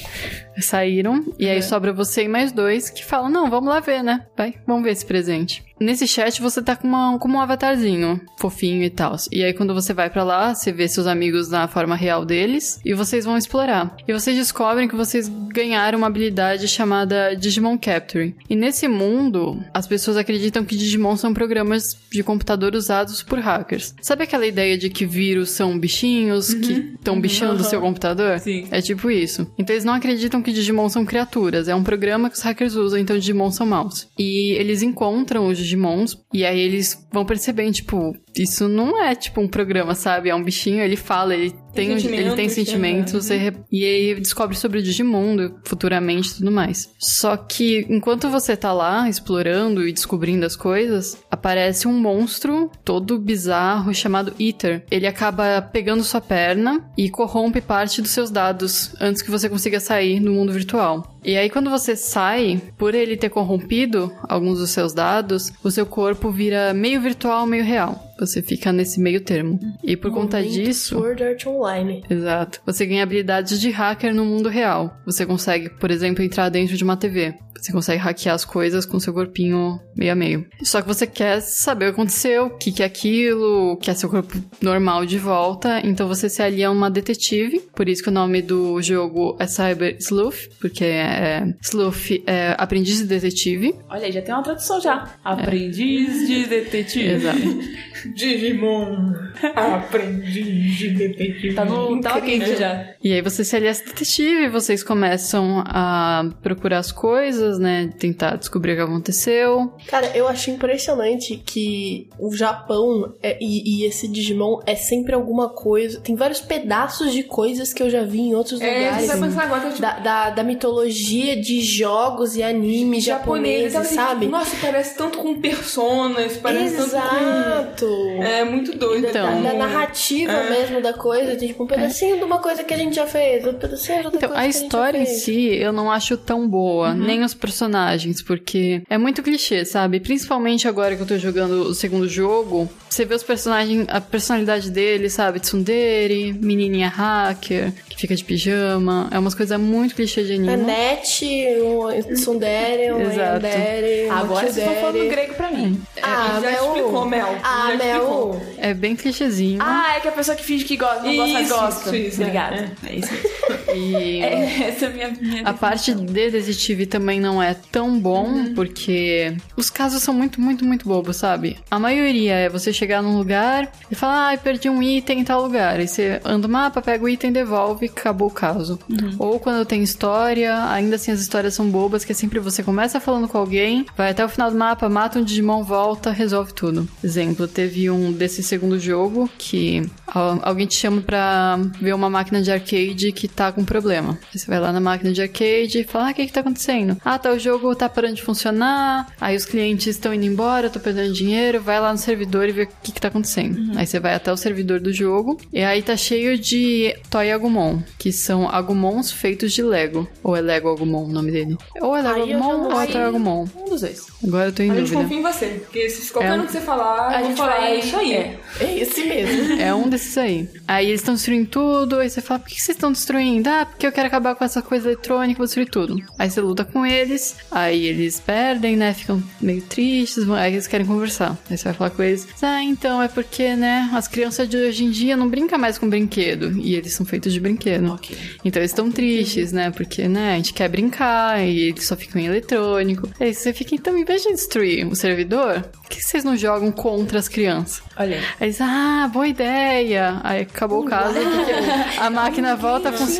Saíram, e aí sobra você e mais dois que falam, não, vamos lá ver, né? Vai, vamos ver esse presente. Nesse chat você tá com, uma, com um avatarzinho, fofinho e tal. E aí quando você vai pra lá, você vê seus amigos na forma real deles e vocês vão explorar. E vocês descobrem que vocês ganharam uma habilidade chamada Digimon Capturing. E nesse mundo, as pessoas acreditam que Digimon são programas de computador usados por hackers. Sabe aquela ideia de que vírus são bichinhos que estão bichando o seu computador? Sim. É tipo isso. Então eles não acreditam que Digimon são criaturas. É um programa que os hackers usam, então Digimon são maus. E eles encontram os Digimons e aí eles vão percebendo, tipo, isso não é tipo um programa, sabe? É um bichinho, ele fala, ele tem, um- ele tem sentimentos, sentimentos, né? e aí descobre sobre o Digimundo futuramente e tudo mais. Só que enquanto você tá lá explorando e descobrindo as coisas, aparece um monstro todo bizarro chamado Eater. Ele acaba pegando sua perna e corrompe parte dos seus dados antes que você consiga sair no mundo virtual. E aí quando você sai, por ele ter corrompido alguns dos seus dados, o seu corpo vira meio virtual, meio real. Você fica nesse meio termo. E por conta Momento disso, Sword Art Online. Exato. Você ganha habilidades de hacker no mundo real. Você consegue, por exemplo, entrar dentro de uma TV. Você consegue hackear as coisas com seu corpinho meio a meio. Só que você quer saber o que aconteceu, o que, que é aquilo, quer seu corpo normal de volta. Então você se alia a uma detetive. Por isso que o nome do jogo é Cyber Sleuth, porque é, Sleuth é aprendiz de detetive. Olha aí, já tem uma tradução já. Aprendiz de detetive. Exato. Digimon. Aprendiz de detetive. Tá no tá quente já. E aí você se alia a esse detetive, vocês começam a procurar as coisas, né? Tentar descobrir o que aconteceu. Cara, eu acho impressionante que o Japão é- e, e esse Digimon é sempre alguma coisa. Tem vários pedaços de coisas que eu já vi em outros É, lugares. você vai pensar agora, tipo, Da, da, da mitologia de jogos e animes japonês, japoneses, sabe? Nossa, parece tanto com personas, parece tanto Exato. com... É muito doido. Então. Da, da narrativa É. mesmo da coisa, tem tipo um pedacinho de uma coisa que a gente já fez, um pedacinho de outra Então, coisa a que gente já história em fez. si eu não acho tão boa, nem os personagens, porque é muito clichê, sabe? Principalmente agora que eu tô jogando o segundo jogo, você vê os personagens, a personalidade deles, sabe? Tsundere, menininha hacker, que fica de pijama, é umas coisas muito clichê de A anime. Net, o Tsundere, o Exato. Yandere, Agora vocês estão falando grego pra mim. Ah, já Mel. explicou, Mel. Ah, já Mel. Explicou. É bem clichêzinho. Ah, é que a pessoa que finge que gosta, não gosta, Isso, gosta. isso, isso, Obrigada. É, isso mesmo. E É, essa é a minha, minha A parte de detetive também não é tão bom, porque os casos são muito, muito, muito bobos, sabe? A maioria é você chegar num lugar e falar, ah, perdi um item em tal lugar. Aí você anda o mapa, pega o item, devolve, acabou o caso. Ou quando tem história, ainda assim as histórias são bobas, que é sempre você começa falando com alguém, vai até o final do mapa, mata um Digimon, volta, resolve tudo. Exemplo, teve um desse segundo jogo, que al- alguém te chama pra ver uma máquina de arcade que tá com problema. Aí você vai lá na máquina de arcade e fala, ah, o que que tá acontecendo? Ah, tá, o jogo tá parando de funcionar, aí os clientes estão indo embora, eu tô perdendo dinheiro, vai lá no servidor e vê o que que tá acontecendo. Aí você vai até o servidor do jogo, e aí tá cheio de Toy Agumon, que são Agumons feitos de Lego. Ou é Lego Agumon o nome dele? Ou é Lego Aí eu Agumon ou é. Toy Agumon. Um dos dois. Agora eu tô em A gente dúvida. confia em você, porque se qualquer É um que você falar, eu vou falar, é isso aí. É. É esse mesmo. É um desses aí. Aí eles estão destruindo tudo, aí você fala, por que vocês estão destruindo? Ah, porque eu quero acabar com essa coisa eletrônica, vou destruir tudo. Aí você luta com eles, aí eles perdem, né? Ficam meio tristes, aí eles querem conversar. Aí você vai falar com eles, ah, então é porque, né, as crianças de hoje em dia não brincam mais com brinquedo. E eles são feitos de brinquedo. Ok. Então eles estão tristes, né? Porque, né, a gente quer brincar e eles só ficam em eletrônico. Aí você fica, então, em vez de destruir o servidor, por que vocês não jogam contra as crianças? Olha aí. Aí eles, ah, boa ideia. Aí acabou o caso, porque a máquina volta a funcionar.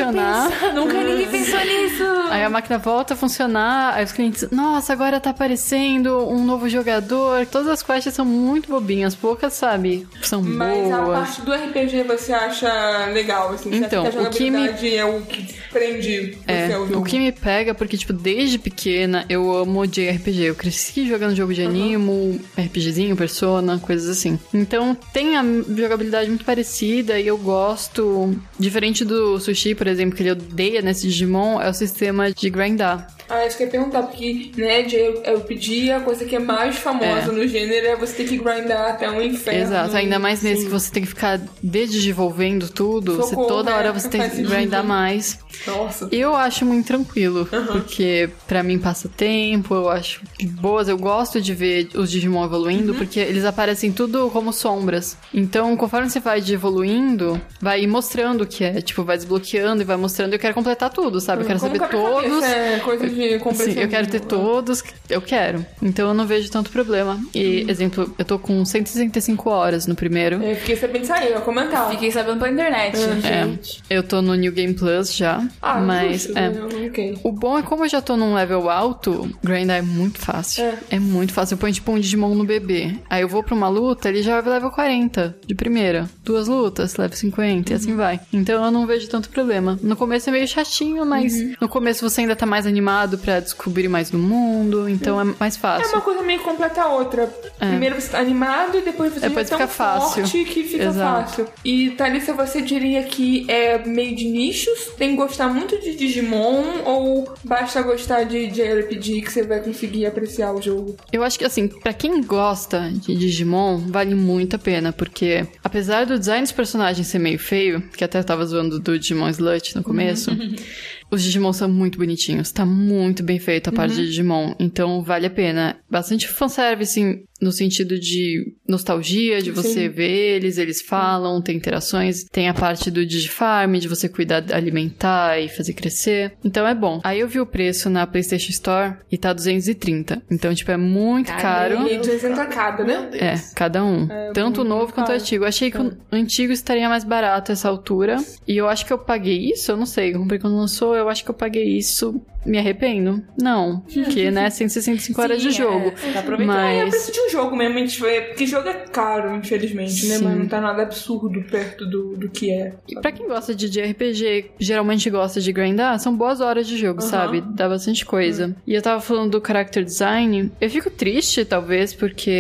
Nunca ninguém pensou nisso. Aí a máquina volta a funcionar, aí os clientes, nossa, agora tá aparecendo um novo jogador. Todas as quests são muito bobinhas, poucas, sabe, são Mas a boas. parte do RPG você acha legal, assim? Você Então, acha que a o que me- é o que prende você É, ao jogo? o que me pega, porque, tipo, desde pequena eu amo JRPG. Eu cresci jogando jogo de animo, RPGzinho, Persona, coisas assim. Então tem a jogabilidade muito parecida e eu gosto. Diferente do Sushi, por exemplo, que ele odeia nesse Digimon, é o sistema de grindar. Ah, isso que eu ia perguntar, porque, né, de eu pedi a coisa que é mais famosa É. no gênero é você ter que grindar até um inferno. Exato, ainda mais nesse que você tem que ficar desdesenvolvendo tudo, você Socorro, toda é, hora você tem que sentido. grindar mais. Nossa. Eu acho muito tranquilo, porque pra mim passa tempo, eu acho boas, eu gosto de ver os Digimon evoluindo, Uhum. porque eles aparecem tudo como sombras. Então, conforme você vai evoluindo, vai mostrando o que é, tipo, vai desbloqueando e vai mostrando, eu quero completar tudo, sabe? Eu quero Como saber todos. É coisa de Sim, compreensão. eu quero ter todos, eu quero. Então eu não vejo tanto problema. E, Uhum. exemplo, eu tô com 165 horas no primeiro. Eu fiquei sabendo disso aí, eu ia comentar. Fiquei sabendo pela internet. É, eu tô no New Game Plus já, Ah, mas é. né? Ok. O bom é como eu já tô num level alto, grindar é muito fácil. É. muito fácil. Eu ponho tipo um Digimon no bebê. Aí eu vou pra uma luta, ele já vai level 40 de primeira. Duas lutas, level 50 e assim Uhum. vai. Então eu não vejo tanto problema. No começo é meio chatinho, mas Uhum. no começo você ainda tá mais animado pra descobrir mais do mundo, então é mais É fácil. uma coisa meio completa a outra. Primeiro você tá animado e depois você Depois é tão fica fácil. forte que fica Exato. fácil. E Thalissa, você diria que é meio de nichos? Tem que gostar muito de Digimon ou basta gostar de JRPG que você vai conseguir apreciar o jogo? Eu acho que, assim, pra quem gosta de Digimon, vale muito a pena, porque apesar do design dos personagens ser meio feio, que até eu tava zoando do Digimon Slut no começo, os Digimon são muito bonitinhos. Tá muito bem feito a parte de Digimon, então vale a pena. Bastante fanservice em- no sentido de nostalgia, de você Sim. ver eles, eles falam, tem interações, tem a parte do Digifarm, de você cuidar, alimentar e fazer crescer. Então é bom. Aí eu vi o preço na PlayStation Store e tá 230. Então, tipo, é muito caro. E 200 a cada, né? É, cada um. Tanto o novo quanto o antigo. Eu achei que o antigo estaria mais barato essa altura. E eu acho que eu paguei isso, eu não sei. Eu comprei quando lançou, eu acho que eu paguei isso. Me arrependo? Não. Porque, né, 165 horas de Sim, jogo. é, tá aproveitando. É o Mas. preço de um jogo mesmo, a gente vê, porque jogo é caro, infelizmente, né? Sim. Mas não tá nada absurdo perto do, do que é. E pra quem gosta de RPG, geralmente gosta de grindar, são boas horas de jogo, sabe? Dá bastante coisa. E eu tava falando do character design, eu fico triste, talvez, porque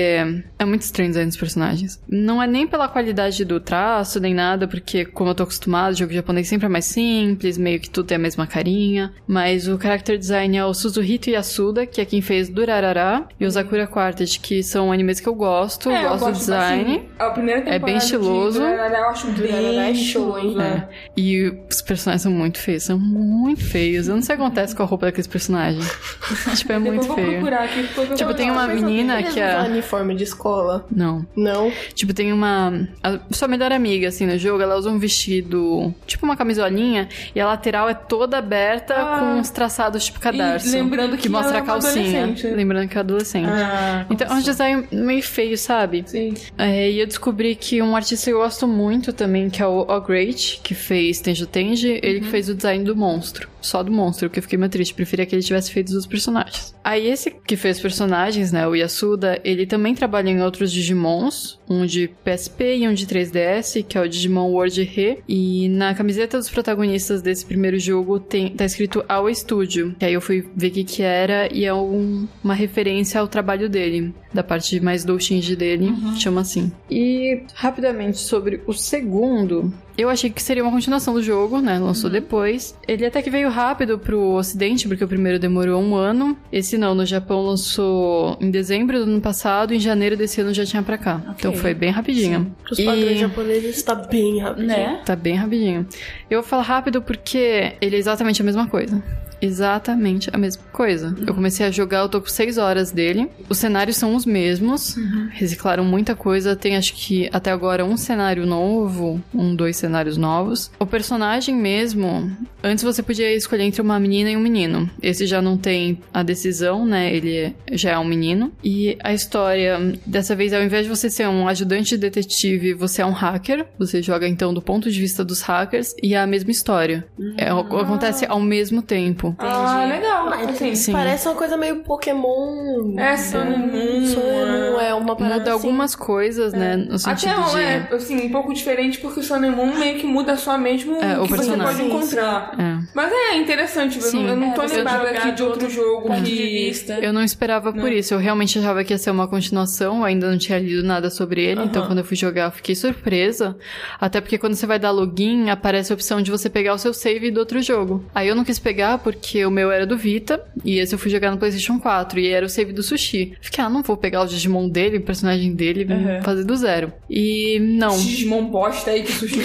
é muito estranho design dos personagens. Não é nem pela qualidade do traço, nem nada, porque como eu tô acostumado, o jogo japonês sempre é mais simples, meio que tudo tem a mesma carinha. Mas o character design é o Suzuhito Yasuda, que é quem fez Durarara, e o Sakura Quartet, que são animes que eu gosto, É, eu gosto do gosto design. bastante. A primeira temporada bem estiloso. De Durarara eu acho bem é show, hein? estiloso, É. E os personagens são muito feios, são muito feios. Eu não sei o que acontece com a roupa daqueles personagens. tipo, é muito feio. procurar aqui. Tipo, tem uma menina que é. uniforme de escola? Não. Não. Tipo, tem uma. A sua melhor amiga, assim, no jogo, ela usa um vestido. Tipo uma camisolinha. E a lateral é toda aberta Ah. com uns traçados traçados tipo cadarço. lembrando que mostra ela a é uma calcinha. adolescente. Lembrando que é adolescente. Ah, então é um design meio feio, sabe? sim. É, e eu descobri que um artista que eu gosto muito também, que é o O Great, que fez Tenjo Tenji, ele que fez o design do monstro. Só do monstro, que eu fiquei meio triste. Preferia que ele tivesse feito dos personagens. Aí esse que fez personagens, né, o Yasuda, ele também trabalha em outros Digimons, um de PSP e um de 3DS, que é o Digimon World Re. E na camiseta dos protagonistas desse primeiro jogo tem, tá escrito Our Studio. Que aí eu fui ver o que que era e é um- uma referência ao trabalho dele, da parte mais do Shinji dele, chama assim. E rapidamente sobre o segundo, eu achei que seria uma continuação do jogo, né? Lançou depois. Ele até que veio rápido pro ocidente, porque o primeiro demorou um ano. Esse não, no Japão lançou em dezembro do ano passado, em janeiro desse ano já tinha pra cá. Então foi bem rapidinho. Pros E- padrões japoneses tá bem rápido. Né? Tá bem rapidinho. Eu vou falar rápido porque ele é exatamente a mesma coisa. Exatamente a mesma coisa. Eu comecei a jogar, eu tô com 6 horas dele. Os cenários são os mesmos. Reciclaram muita coisa. Tem acho que até agora um cenário novo, um, dois cenários novos. O personagem mesmo, antes você podia escolher entre uma menina e um menino. Esse já não tem a decisão, né? Ele já é um menino. E a história, dessa vez, ao invés de você ser um ajudante detetive, você é um hacker. Você joga então do ponto de vista dos hackers e é a mesma história. É, acontece ao mesmo tempo. Ah, legal. Assim, Sim. Parece uma coisa meio Pokémon. É, Sun and Moon. Sun é uma parada Muda assim. algumas coisas, né? No sentido Até de. é, assim, um pouco diferente, porque o Sun and Moon meio que muda só mesmo É, o que você personagem. pode encontrar. É. Mas é interessante, eu Sim. não, eu não tô É, você lembrada aqui de outro jogo que... Eu não esperava por isso. Eu realmente achava que ia ser uma continuação. Eu ainda não tinha lido nada sobre ele. Então, quando eu fui jogar, eu fiquei surpresa. Até porque quando você vai dar login, aparece a opção de você pegar o seu save do outro jogo. Aí eu não quis pegar porque o meu era do Vita. E esse eu fui jogar no PlayStation 4. E era o save do Sushi. Fiquei, ah, não vou pegar o Digimon dele, o personagem dele, vou fazer do zero. E não. Digimon bosta aí que sushi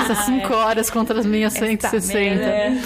Essas 5 horas contra as minhas 160. merda.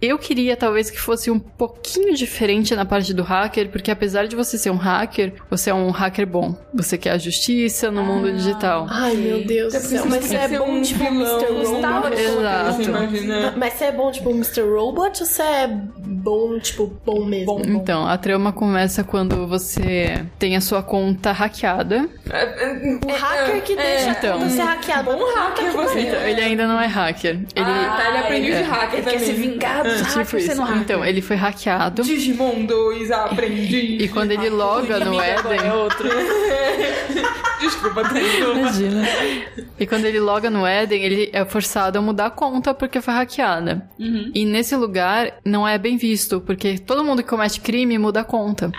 Eu queria talvez que fosse um pouquinho diferente na parte do hacker, porque apesar de você ser um hacker, você é um hacker bom. Você quer a justiça no mundo digital. Ai, meu Deus do céu. Mas você é bom um tipo vilão, Mr. Robot? Exato. Você. Mas você é bom tipo Mr. Robot ou você é bom, tipo, bom mesmo? Então, a trama começa quando você tem a sua conta hackeada. O hacker que deixa então. a conta ser hackeada. Bom hacker você. Então, ele ainda não é hacker. Ele Ah, tá, ele aprendeu de hacker Ele quer se também. vingar tipo hackers sendo hacker. Então, ele foi hackeado. Digimon 2, aprendi. E quando ele loga no Eden, outro. Desculpa, Taylor. Imagina. E quando ele loga no Eden, ele é forçado a mudar a conta porque foi hackeada. E nesse lugar não é bem visto, porque todo mundo que comete crime muda a conta.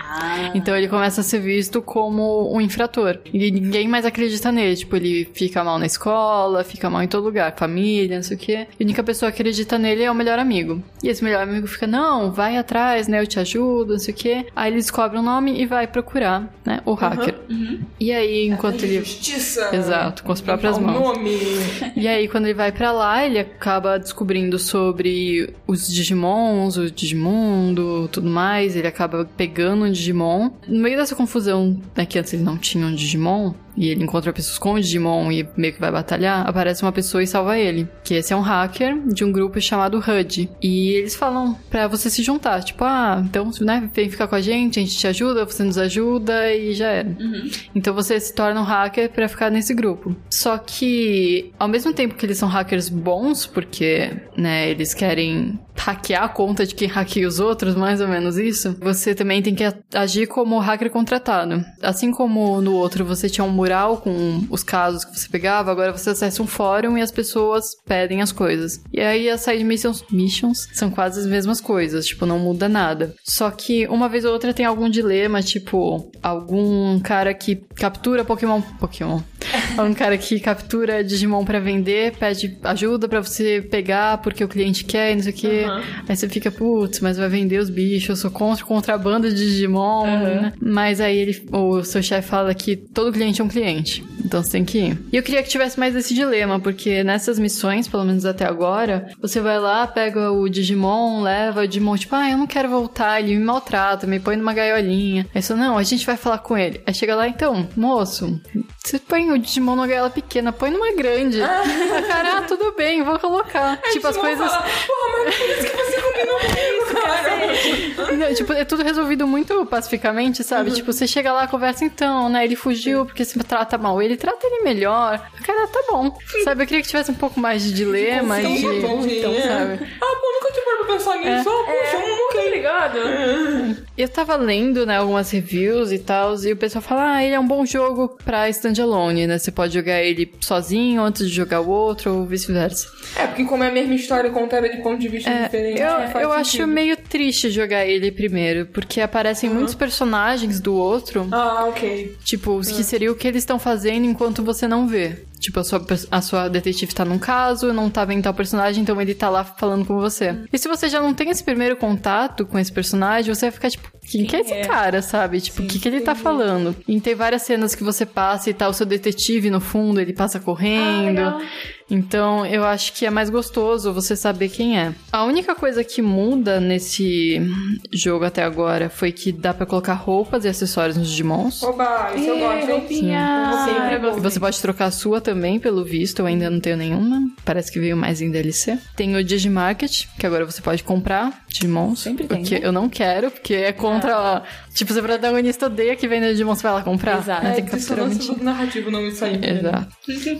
Então ele começa a ser visto como um infrator. E ninguém mais acredita nele. Tipo, ele fica mal na escola, fica mal em todo lugar, família, não sei o quê. E a única pessoa que acredita nele é o melhor amigo. E esse melhor amigo fica, não, vai atrás, né? Eu te ajudo, não sei o quê. Aí ele descobre o nome e vai procurar, né? O hacker. E aí, enquanto ele. Justiça. Exato, com as próprias O mãos. nome. E aí, quando ele vai pra lá, ele acaba descobrindo sobre os Digimons, o Digimundo, tudo mais. Ele acaba pegando um Digimon. No meio dessa confusão, né, que antes ele não tinha um Digimon, e ele encontra pessoas com o Digimon e meio que vai batalhar, aparece uma pessoa e salva ele. Que esse é um hacker de um grupo chamado HUD. E eles falam pra você se juntar, tipo, ah, então, né, vem ficar com a gente, a gente te ajuda, você nos ajuda e já era. Então você se torna um hacker pra ficar nesse grupo. Só que, ao mesmo tempo que eles são hackers bons, porque, né, eles querem hackear a conta de quem hackeia os outros, mais ou menos isso, você também tem que agir como hacker contratado. Assim como no outro você tinha um mural com os casos que você pegava, agora você acessa um fórum e as pessoas pedem as coisas. E aí as side missions, missions são quase as mesmas coisas, tipo, não muda nada. Só que uma vez ou outra tem algum dilema, tipo, algum cara que captura Pokémon. Pokémon. Um cara que captura Digimon pra vender, pede ajuda pra você pegar porque o cliente quer, e não sei o quê. Aí você fica, putz, mas vai vender os bichos, eu sou contra contrabando de Digimon. né? Mas aí ele, o seu chefe fala que todo cliente é um cliente. Então você tem que ir. E eu queria que tivesse mais esse dilema, porque nessas missões, pelo menos até agora, você vai lá, pega o Digimon, leva o Digimon, tipo, ah, eu não quero voltar, ele me maltrata, me põe numa gaiolinha. Aí você, não, a gente vai falar com ele. Aí chega lá, então, moço, você põe o Digimon numa gaiola pequena, põe numa grande. Ah, cara, ah, tudo bem, vou colocar. Tipo, as coisas. Fala, Porra, mas isso que você combinou comigo, cara. Não, tipo, é tudo resolvido muito pacificamente, sabe? Tipo, você chega lá, conversa então, né? Ele fugiu porque se trata mal. Ele trata ele melhor. Cara, tá bom. Sabe, eu queria que tivesse um pouco mais de dilema e de. Entendi, Então, é. sabe? Ah, pô, nunca tinha parado pra pensar nisso. Ah, puxa, um Tá ok. ligado? Eu tava lendo, né, algumas reviews e tal, e o pessoal fala, ah, ele é um bom jogo pra standalone, né? Você pode jogar ele sozinho antes de jogar o outro, ou vice-versa. É, porque como é a mesma história contada de ponto de vista diferente, Eu, faz eu acho meio triste jogar ele primeiro, porque aparecem muitos personagens do outro, Ah, ok. tipo, os que seria o que eles estão fazendo enquanto você não vê. Tipo, a sua, a sua detetive tá num caso, não tá vendo tal personagem, então ele tá lá falando com você. E se você já não tem esse primeiro contato com esse personagem, você vai ficar tipo, quem, que é esse é? cara, sabe? Tipo, o que, que ele tá falando? E tem várias cenas que você passa e tá o seu detetive no fundo, ele passa correndo. legal. Então, eu acho que é mais gostoso você saber quem é. A única coisa que muda nesse jogo até agora foi que dá pra colocar roupas e acessórios nos Digimons. Oba, isso eu gosto, roupinha. Sempre Eu gosto. E você pode trocar a sua também, pelo visto. Eu ainda não tenho nenhuma. Parece que veio mais em DLC. Tem o Digimarket, que agora você pode comprar Digimons. Sempre tem, Porque né? eu não quero, porque é contra... Tipo, se o protagonista odeia que vende Digimon, você vai lá comprar. Exato. Não É, tem que capturar dissonância mentira. narrativa o nome disso aí. né? Exato.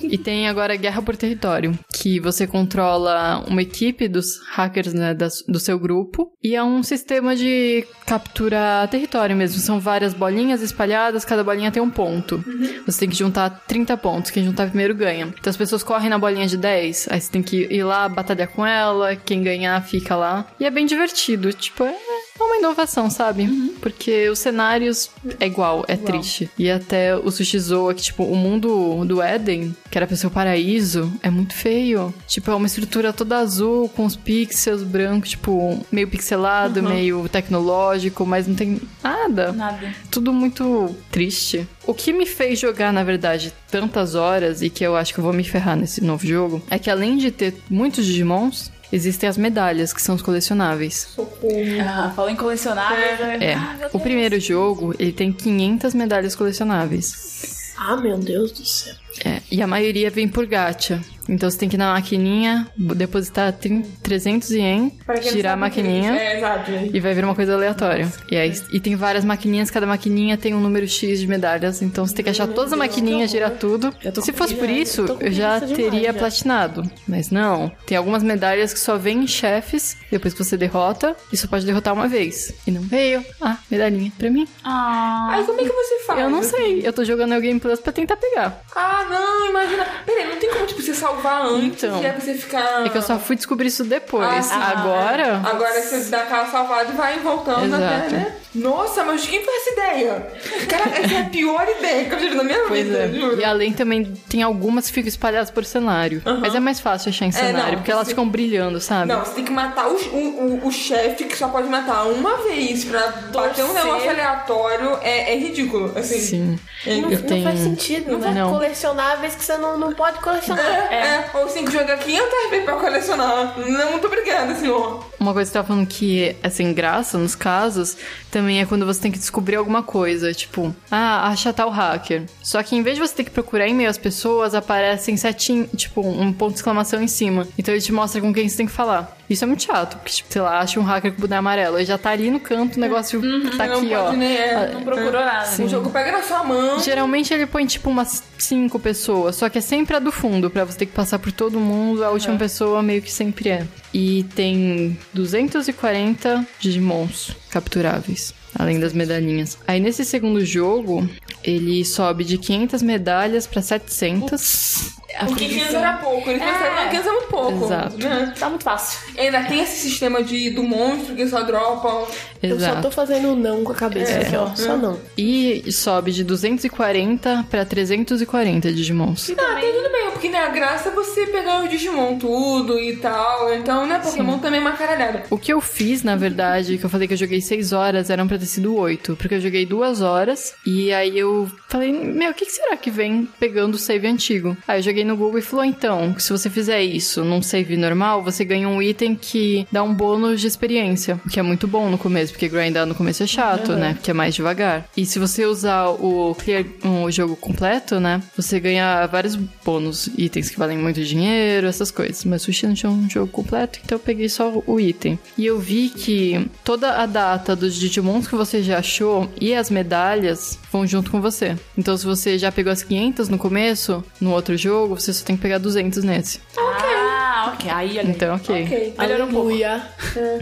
E tem agora Guerra por Território, que você controla uma equipe dos hackers né, das- do seu grupo. E é um sistema de captura território mesmo. São várias bolinhas espalhadas, cada bolinha tem um ponto. Você tem que juntar 30 pontos. Quem juntar primeiro ganha. Então as pessoas correm na bolinha de 10. Aí você tem que ir lá, batalhar com ela. Quem ganhar fica lá. E é bem divertido. Tipo, é é uma inovação, sabe? Porque os cenários é igual, é triste. E até o Sushi Zoa, que, tipo, o mundo do Éden, que era pra ser o paraíso, é muito feio. Tipo, é uma estrutura toda azul, com os pixels brancos, tipo, meio pixelado, meio tecnológico, mas não tem nada. Nada. Tudo muito triste. O que me fez jogar, na verdade, tantas horas e que eu acho que eu vou me ferrar nesse novo jogo é que além de ter muitos Digimons, existem as medalhas, que são os colecionáveis. Socorro. Ah, falou em colecionáveis. né? É, Ah, o primeiro jogo, ele tem 500 medalhas colecionáveis. Ah, meu Deus do céu. É, e a maioria vem por gacha. Então você tem que ir na maquininha, depositar 30, 300 ien, girar a é maquininha É, exato. gente. e vai vir uma coisa aleatória. E, aí, e tem várias maquininhas, cada maquininha tem um número X de medalhas. Então você tem que achar todas as maquininhas, girar tudo. Se fosse por isso, eu já demais teria já. platinado. Mas não. Tem algumas medalhas que só vêm em chefes, depois que você derrota, e só pode derrotar uma vez. E não veio. Ah, medalhinha pra mim. Ah, Aí como é que você faz? Eu não sei. Eu tô jogando o Game Plus pra tentar pegar. Ah, não, imagina. Peraí, não tem como, tipo, você salvar antes Então. e aí você ficar... É que eu só fui descobrir isso depois. Ah. Agora. Agora você dá aquela salvada e vai voltando Exato. até, né? Nossa, mas quem foi essa ideia? Cara, essa é a pior ideia que eu tive na minha Pois vida, é. juro. E além também tem algumas que ficam espalhadas por cenário. Mas é mais fácil achar em cenário, não, porque elas você- ficam brilhando, sabe? Não, você tem que matar o, o, o, o chefe que só pode matar uma vez pra bater um negócio aleatório. É, é ridículo, assim. Sim. Não, Eu não tenho- faz sentido, Não né? faz, não. Colecionáveis que você não, não pode colecionar. É, é, ou que jogar 500 vezes pra colecionar. Não, muito obrigada, senhor. Uma coisa que você tava falando que é sem graça nos casos, também é quando você tem que descobrir alguma coisa, tipo, ah, achar tal hacker. Só que em vez de você ter que procurar em meio às pessoas, aparecem setinho, tipo, um ponto de exclamação em cima. Então ele te mostra com quem você tem que falar. Isso é muito chato, porque, tipo, sei lá, acha um hacker com boneco amarelo, aí já tá ali no canto, o negócio tá não aqui, ó. nem. É, não procurou nada. O jogo pega na sua mão. Geralmente ele põe tipo umas cinco pessoas, só que é sempre a do fundo, pra você ter que passar por todo mundo, a última pessoa meio que sempre é. E tem 240 Digimons capturáveis. Além das medalhinhas. Aí nesse segundo jogo, ele sobe de 500 medalhas pra 700. Porque 500 era pouco. Eles É. pensaram, não, 500 é muito pouco. Exato. Né? Tá muito fácil. Ainda tem esse sistema de, do monstro que só dropa. Eu só tô Exato. fazendo não com a cabeça aqui, ó. Só não. E sobe de 240 pra 340 Digimons. Ah, tem tudo bem. Porque né, a graça é você pegar o Digimon tudo e tal. Então, né, Pokémon também é uma caralhada. O que eu fiz, na verdade, que eu falei que eu joguei 6 horas, eram pra ter sido 8. Porque eu joguei 2 horas e aí eu falei, meu, o que, que será que vem pegando o save antigo? Aí eu joguei no Google e falou, então, se você fizer isso num save normal, você ganha um item que dá um bônus de experiência. O que é muito bom no começo, porque grindar no começo é chato, né? Porque é mais devagar. E se você usar o clear, o jogo completo, né? Você ganha vários bônus, itens que valem muito dinheiro, essas coisas. Mas Sushi não tinha um jogo completo, então eu peguei só o item. E eu vi que toda a data dos Digimons que você já achou e as medalhas vão junto com você. Então se você já pegou as 500 no começo, no outro jogo, você só tem que pegar 200 nesse. Ah, ok. Aí, olha. Então, ok. Ok. Melhorou um pouco. Aleluia.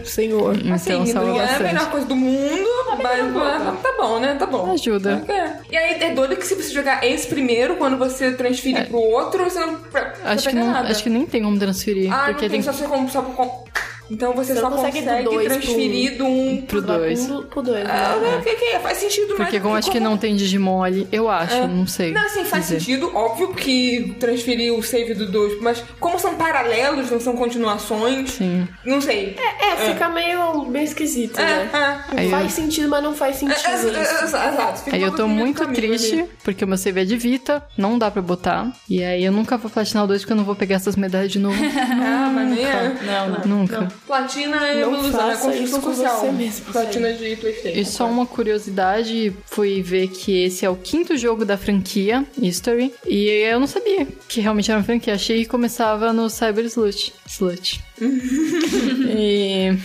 Senhor. Então Assim, salva não é a melhor coisa do mundo, mas tá bom, né? Tá bom. Ajuda. É. E aí é doido que se você jogar esse primeiro, quando você transferir pro outro, você não, você É. Acho não que, não, nada. acho que nem tem como transferir. Ah, porque não tem, tem só, você com- só Então você, Você só consegue consegue, do dois pro transferir do um pro Vai dois. pro, pro dois. Ah, né? ok, ok, faz sentido, mas... Porque como acho que não tem Digimon ali, eu acho, não sei. Não, assim, faz dizer. sentido, óbvio que transferir o save do 2, mas como são paralelos, não são continuações, Sim. não sei. É, fica meio, meio esquisito, É, né? é. Aí faz eu- sentido, mas não faz sentido. É, é, é, isso. é, Exato. fica Aí eu tô muito triste, ali. porque o meu save é de Vita, não dá pra botar. E aí eu nunca vou platinar o 2 porque eu não vou pegar essas medalhas de novo. Ah, mas nem é. Não, não. nunca. Platina é Não uma ilusão, é construção social. você mesmo. Platina de Playstation. E só uma curiosidade, fui ver que esse é o quinto jogo da franquia, History. E eu não sabia que realmente era uma franquia. Achei que começava no Cyber Slut. Slut. e...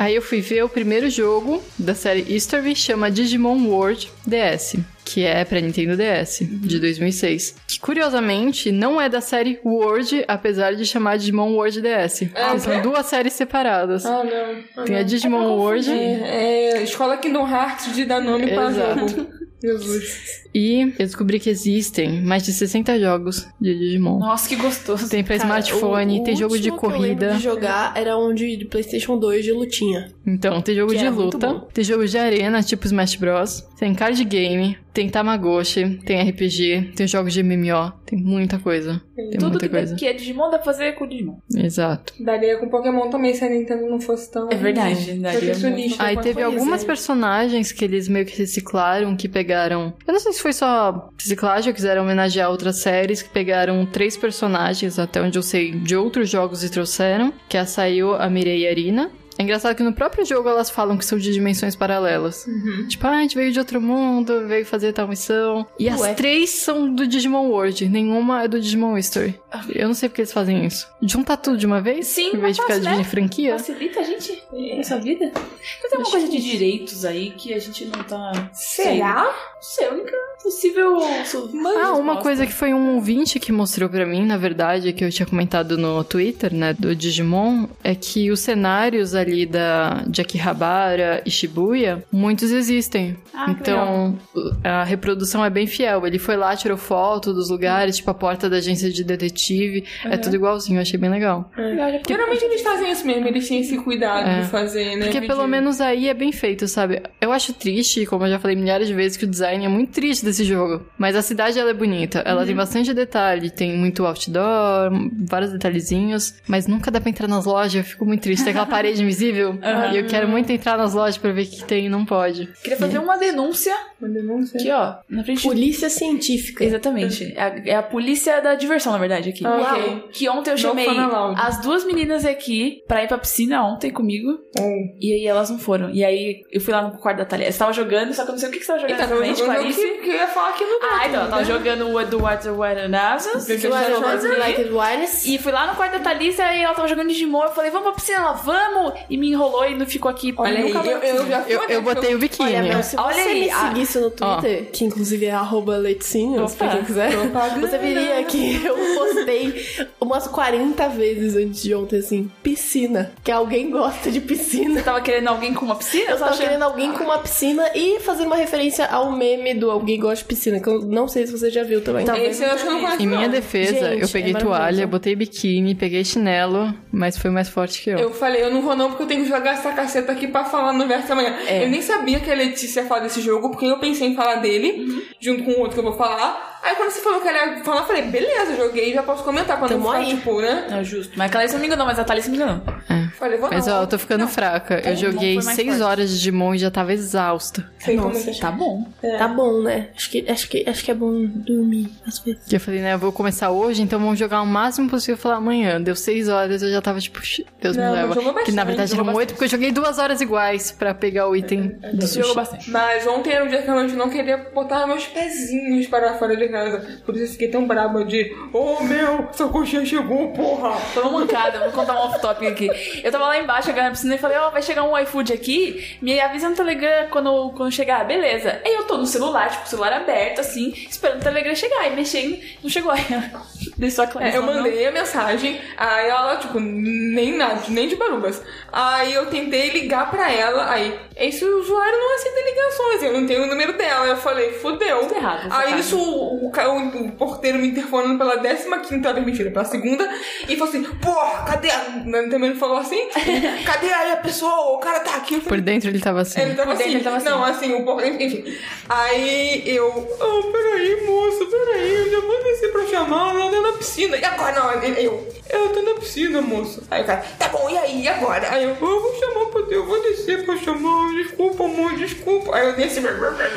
Aí eu fui ver o primeiro jogo da série History, chama Digimon World DS, que é pra Nintendo DS, de 2006. Curiosamente não é da série World, apesar de chamar Digimon World DS. Ah, são é? duas séries separadas. Ah, não. Ah, Tem a não. Digimon World É, é escola Kingdom Hearts de dar nome pra Exato. jogo. Jesus. e eu descobri que existem mais de 60 jogos de Digimon. Nossa, que gostoso. Tem pra Cara, smartphone, o- o tem jogo de último que eu corrida. de jogar era um de, PlayStation 2 de lutinha. Então, tem jogo Que de luta, tem jogo de arena, tipo Smash Bros. Tem card game, tem Tamagotchi, tem RPG, tem jogos de MMO, tem muita coisa. Tem Tudo muita que, coisa. que é Digimon dá pra fazer com Digimon. Exato. Daria com Pokémon também se a Nintendo não fosse tão. É verdade, daria. Aí teve algumas é. personagens que eles meio que reciclaram, que pegaram. Eu não sei se foi só reciclagem ou quiseram homenagear outras séries, que pegaram três personagens, até onde eu sei, de outros jogos e trouxeram, que é a Sayu, a Mirei e a Arina. É engraçado que no próprio jogo elas falam que são de dimensões paralelas. Uhum. Tipo, ah, a gente veio de outro mundo, veio fazer tal missão. E as Ué. três são do Digimon World, nenhuma é do Digimon History. Eu não sei porque eles fazem isso. Juntar tudo de uma vez? Sim, Em vez de ficar dividindo né? franquia? Facilita a gente sua vida. Então tem uma coisa de direitos aí que a gente não tá. Será? Não sei, a única possível. Ah, uma coisa que foi um ouvinte que mostrou pra mim, na verdade, que eu tinha comentado no Twitter, né, do Digimon, é que os cenários ali da de Akihabara e Shibuya, muitos existem. Ah, então, a reprodução é bem fiel. Ele foi lá, tirou foto dos lugares, tipo a porta da agência de detetive, é tudo igualzinho, eu achei bem legal. Geralmente eles fazem isso mesmo, eles têm esse cuidado É. de fazer, né? Porque pelo menos aí é bem feito, sabe? Eu acho triste, como eu já falei milhares de vezes, que o design é muito triste desse jogo. Mas a cidade, ela é bonita. Ela tem bastante detalhe. Tem muito outdoor, vários detalhezinhos. Mas nunca dá pra entrar nas lojas. Eu fico muito triste. Tem aquela parede invisível. E eu quero muito entrar nas lojas pra ver o que tem e não pode. Queria fazer uma denúncia Denúncia. aqui, ó. Na frente Polícia científica. Exatamente. É a, é a polícia da diversão, na verdade, aqui. Ah, Uau. ok. Que ontem eu chamei as duas meninas aqui pra ir pra piscina ontem comigo. Oh. E aí elas não foram. E aí eu fui lá no quarto da Thalia. Você tava jogando, só que eu não sei o que que você tava jogando eu, exatamente, eu, eu, Clarice. que, que eu ia falar aqui no Ah, então, eu tava né? jogando o do Water Water Nazas. Eu já You are jogando the ones like it wireless. E fui lá no quarto da Thalissa e ela tava jogando Digimon. Eu falei, vamos pra piscina, ela, vamos! E me enrolou e não ficou aqui. Olha aí, Nunca eu, eu Eu, eu botei o biquíni. Olha, meu, se Olha você aí, me ah. Seguisse no Twitter, que inclusive é arroba leitinhos, pra quem quiser, propaganda. você veria que eu postei umas 40 vezes antes de ontem, assim, piscina. Que alguém gosta de piscina. Você tava querendo alguém com uma piscina? Eu tava querendo alguém com uma piscina e fazendo uma referência ao meme do alguém gosta de piscina, que eu não sei se você já viu também. Esse eu acho que não conheço. Em minha defesa, Gente, eu peguei é toalha, botei biquíni, peguei chinelo, mas foi mais forte que eu. Eu falei, eu não vou não, porque eu tenho que jogar essa caceta aqui pra falar no verso amanhã. É. Eu nem sabia que a Letícia ia falar desse jogo, porque eu pensei em falar dele, junto com o outro que eu vou falar. Aí quando você falou que ela ia falar, eu falei, beleza, joguei, já posso comentar quando Tamo eu ficar, aí. tipo, né? É justo. Mas a Clarice não me enganou, mas a Thalys me enganou. Falei, vou Mas não. ó, eu tô ficando fraca. Eu Digimon joguei foi mais 6 forte. horas de Digimon e já tava exausta. Sei como Nossa, é que- Tá bom. Tá bom, né? Acho que, acho, que, acho que é bom dormir às vezes. Que eu falei, né, eu vou começar hoje, então vamos jogar o máximo possível falar amanhã. Deu 6 horas, eu já tava tipo, "Shh, Deus Não, me mas leva. jogou Que na bastante, verdade jogou eram 8, porque eu joguei duas horas iguais pra pegar o item do Jogou sushi. bastante. Mas ontem era um dia que eu não queria botar meus pezinhos para fora de casa. Por isso eu fiquei tão braba de, oh meu, sua coxinha chegou, porra. Foi uma mancada, vou contar um off-topic aqui. Eu tava lá embaixo, chegando na piscina e falei, ó, vai chegar um iFood aqui, me avisa no Telegram quando, quando chegar, beleza. Aí eu tô no celular, tipo, celular aberto, assim, esperando o Telegram chegar, e mexendo, não chegou aí. Desceu a Clarice. É, eu mandei a mensagem, aí ela, tipo, nem nada, nem de barubas. Aí eu tentei ligar pra ela, aí, esse usuário não aceita ligações, eu não tenho o número dela. Eu falei, fudeu. Tudo errado Aí isso, o, o, o- porteiro me interfonando pela 15 vez, mentira, pela segunda, e falou assim, porra, cadê a... Também não falou assim? cadê aí a pessoa? O cara tá aqui. Falei, Por dentro ele tava assim. Ele tava assim, ele tava assim. não, assim, o por... enfim. Aí eu, oh, peraí, moça, peraí, eu já vou descer pra chamar, ela tá na piscina. E agora? Não, eu, eu tô na piscina, moça. Aí o cara, tá bom, e aí, e agora? Aí eu, eu vou chamar pra Deus, eu vou descer pra chamar, desculpa, amor, desculpa. Aí eu desci.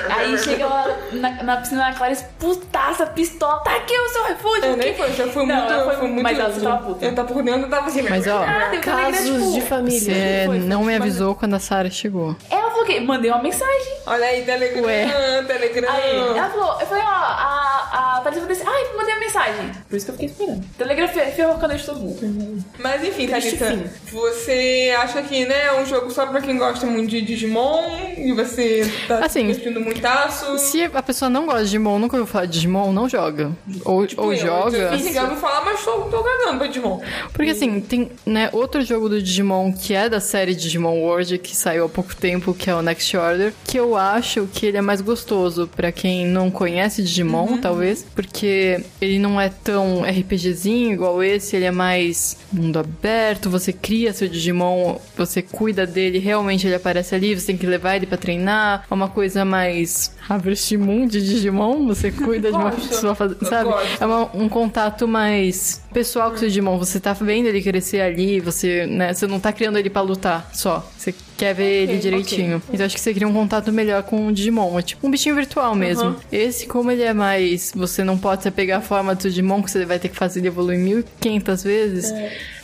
Aí chega lá na, na piscina da Clarice, putaça, pistola, tá aqui o seu refúgio. Eu nem foi, já foi Não, muito, foi- foi muito. mas ela tava puta. Eu tava por dentro, eu tava assim. Mas, ó, Ah, Casos tipo, de família. Você Foi, não me mas- avisou quando a Sarah chegou. Ela falou que mandei uma mensagem. Olha aí, Telegram, Ué. Telegram. Aí, ela falou, eu falei, ó, a, a Thalys falou assim, ai, mandei uma mensagem. Por isso que eu fiquei esperando. Telegram fe- ferrou noite de todo mundo. Mas enfim, Thalita, você acha que né, é um jogo só pra quem gosta muito de Digimon e você tá Assim, se divertindo muitaço? Se a pessoa não gosta de Digimon, nunca ouviu falar de Digimon, não joga. Ou, Tipo ou eu, joga. Eu fiz ligar, vou falar, mas tô, tô cagando pra Digimon. Porque assim, tem né, outro jogo do Digimon que é da série Digimon World, que saiu há pouco tempo, que é o Next Order, que eu acho que ele é mais gostoso pra quem não conhece Digimon, talvez, porque ele não é tão RPGzinho igual esse, ele é mais mundo aberto, você cria seu Digimon, você cuida dele, realmente ele aparece ali, você tem que levar ele pra treinar, é uma coisa mais Harvest Moon de Digimon, você cuida de uma pessoa, faz- Eu sabe? É uma- um contato mais pessoal com o seu Digimon. Você tá vendo ele crescer ali, você, né, você não tá criando ele pra lutar só. Você quer ver ele direitinho. Então acho que você cria um contato melhor com o Digimon. É tipo um bichinho virtual mesmo. Esse, como ele é mais. Você não pode pegar a forma do Digimon, que você vai ter que fazer ele evoluir 1500 vezes.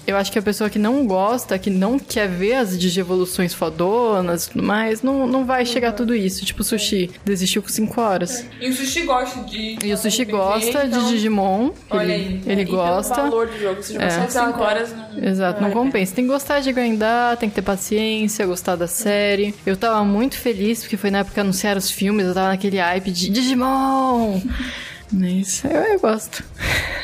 Eu acho que a pessoa que não gosta, que não quer ver as digievoluções fodonas e tudo mais, não, não vai chegar tudo isso. Tipo, o sushi desistiu com 5 horas. E o Sushi gosta de. E o Sushi RPG, gosta então- de Digimon. Olha ele aí. ele E pelo gosta. valor do jogo, se É. só 5 horas, não... Exato, não a compensa. Tem que gostar de grindar, tem que ter paciência, gostar da série. Eu tava muito feliz porque foi na época que anunciaram os filmes, eu tava naquele hype de Digimon. Mas eu, eu gosto.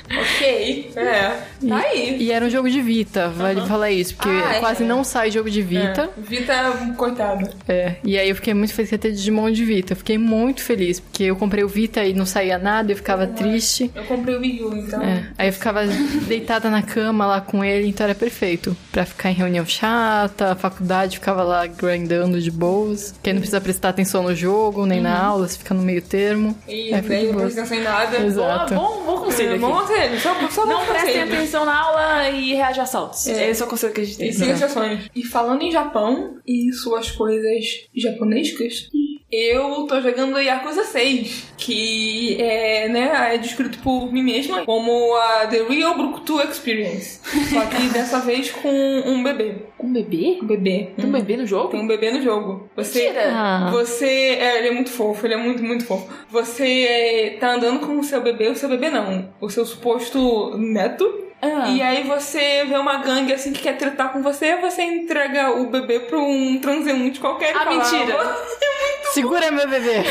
Ok, é. Tá aí. E era um jogo de Vita, vale falar isso, porque Ah, é. quase não sai jogo de Vita. É. Vita, coitado. É. E aí eu fiquei muito feliz que ia ter Digimon de Vita. Eu fiquei muito feliz, porque eu comprei o Vita e não saía nada, eu ficava triste. Eu comprei o Wii U, então. É, aí eu ficava deitada na cama lá com ele, então era perfeito. Pra ficar em reunião chata, faculdade, ficava lá grindando de boas. Que aí não precisa prestar atenção no jogo, nem na aula, você fica no meio termo. E Aí fica daí de não nada. Exato. Bom, bom conselho É, bom conselho, só, só Não prestem atenção na aula e reage a assaltos. É. Esse é o conselho que a gente tem. E siga as sessões. E falando em Japão e suas coisas japonescas, eu tô jogando Yakuza 6, que é, né, é descrito por mim mesma como a The Real Brukutu Experience. Só que dessa vez com um bebê. Um bebê? Um bebê. Tem um bebê no jogo? Tem um bebê no jogo. Você, Mentira! Ah. você, é, ele é muito fofo, ele é muito, muito fofo. Você é, tá andando com o seu bebê, o seu bebê não, o seu suposto neto. Ah. E aí você vê uma gangue assim que quer tratar com você, você entrega o bebê pra um transeunte qualquer. e Ah, fala, mentira. "Ah, Segura meu bebê!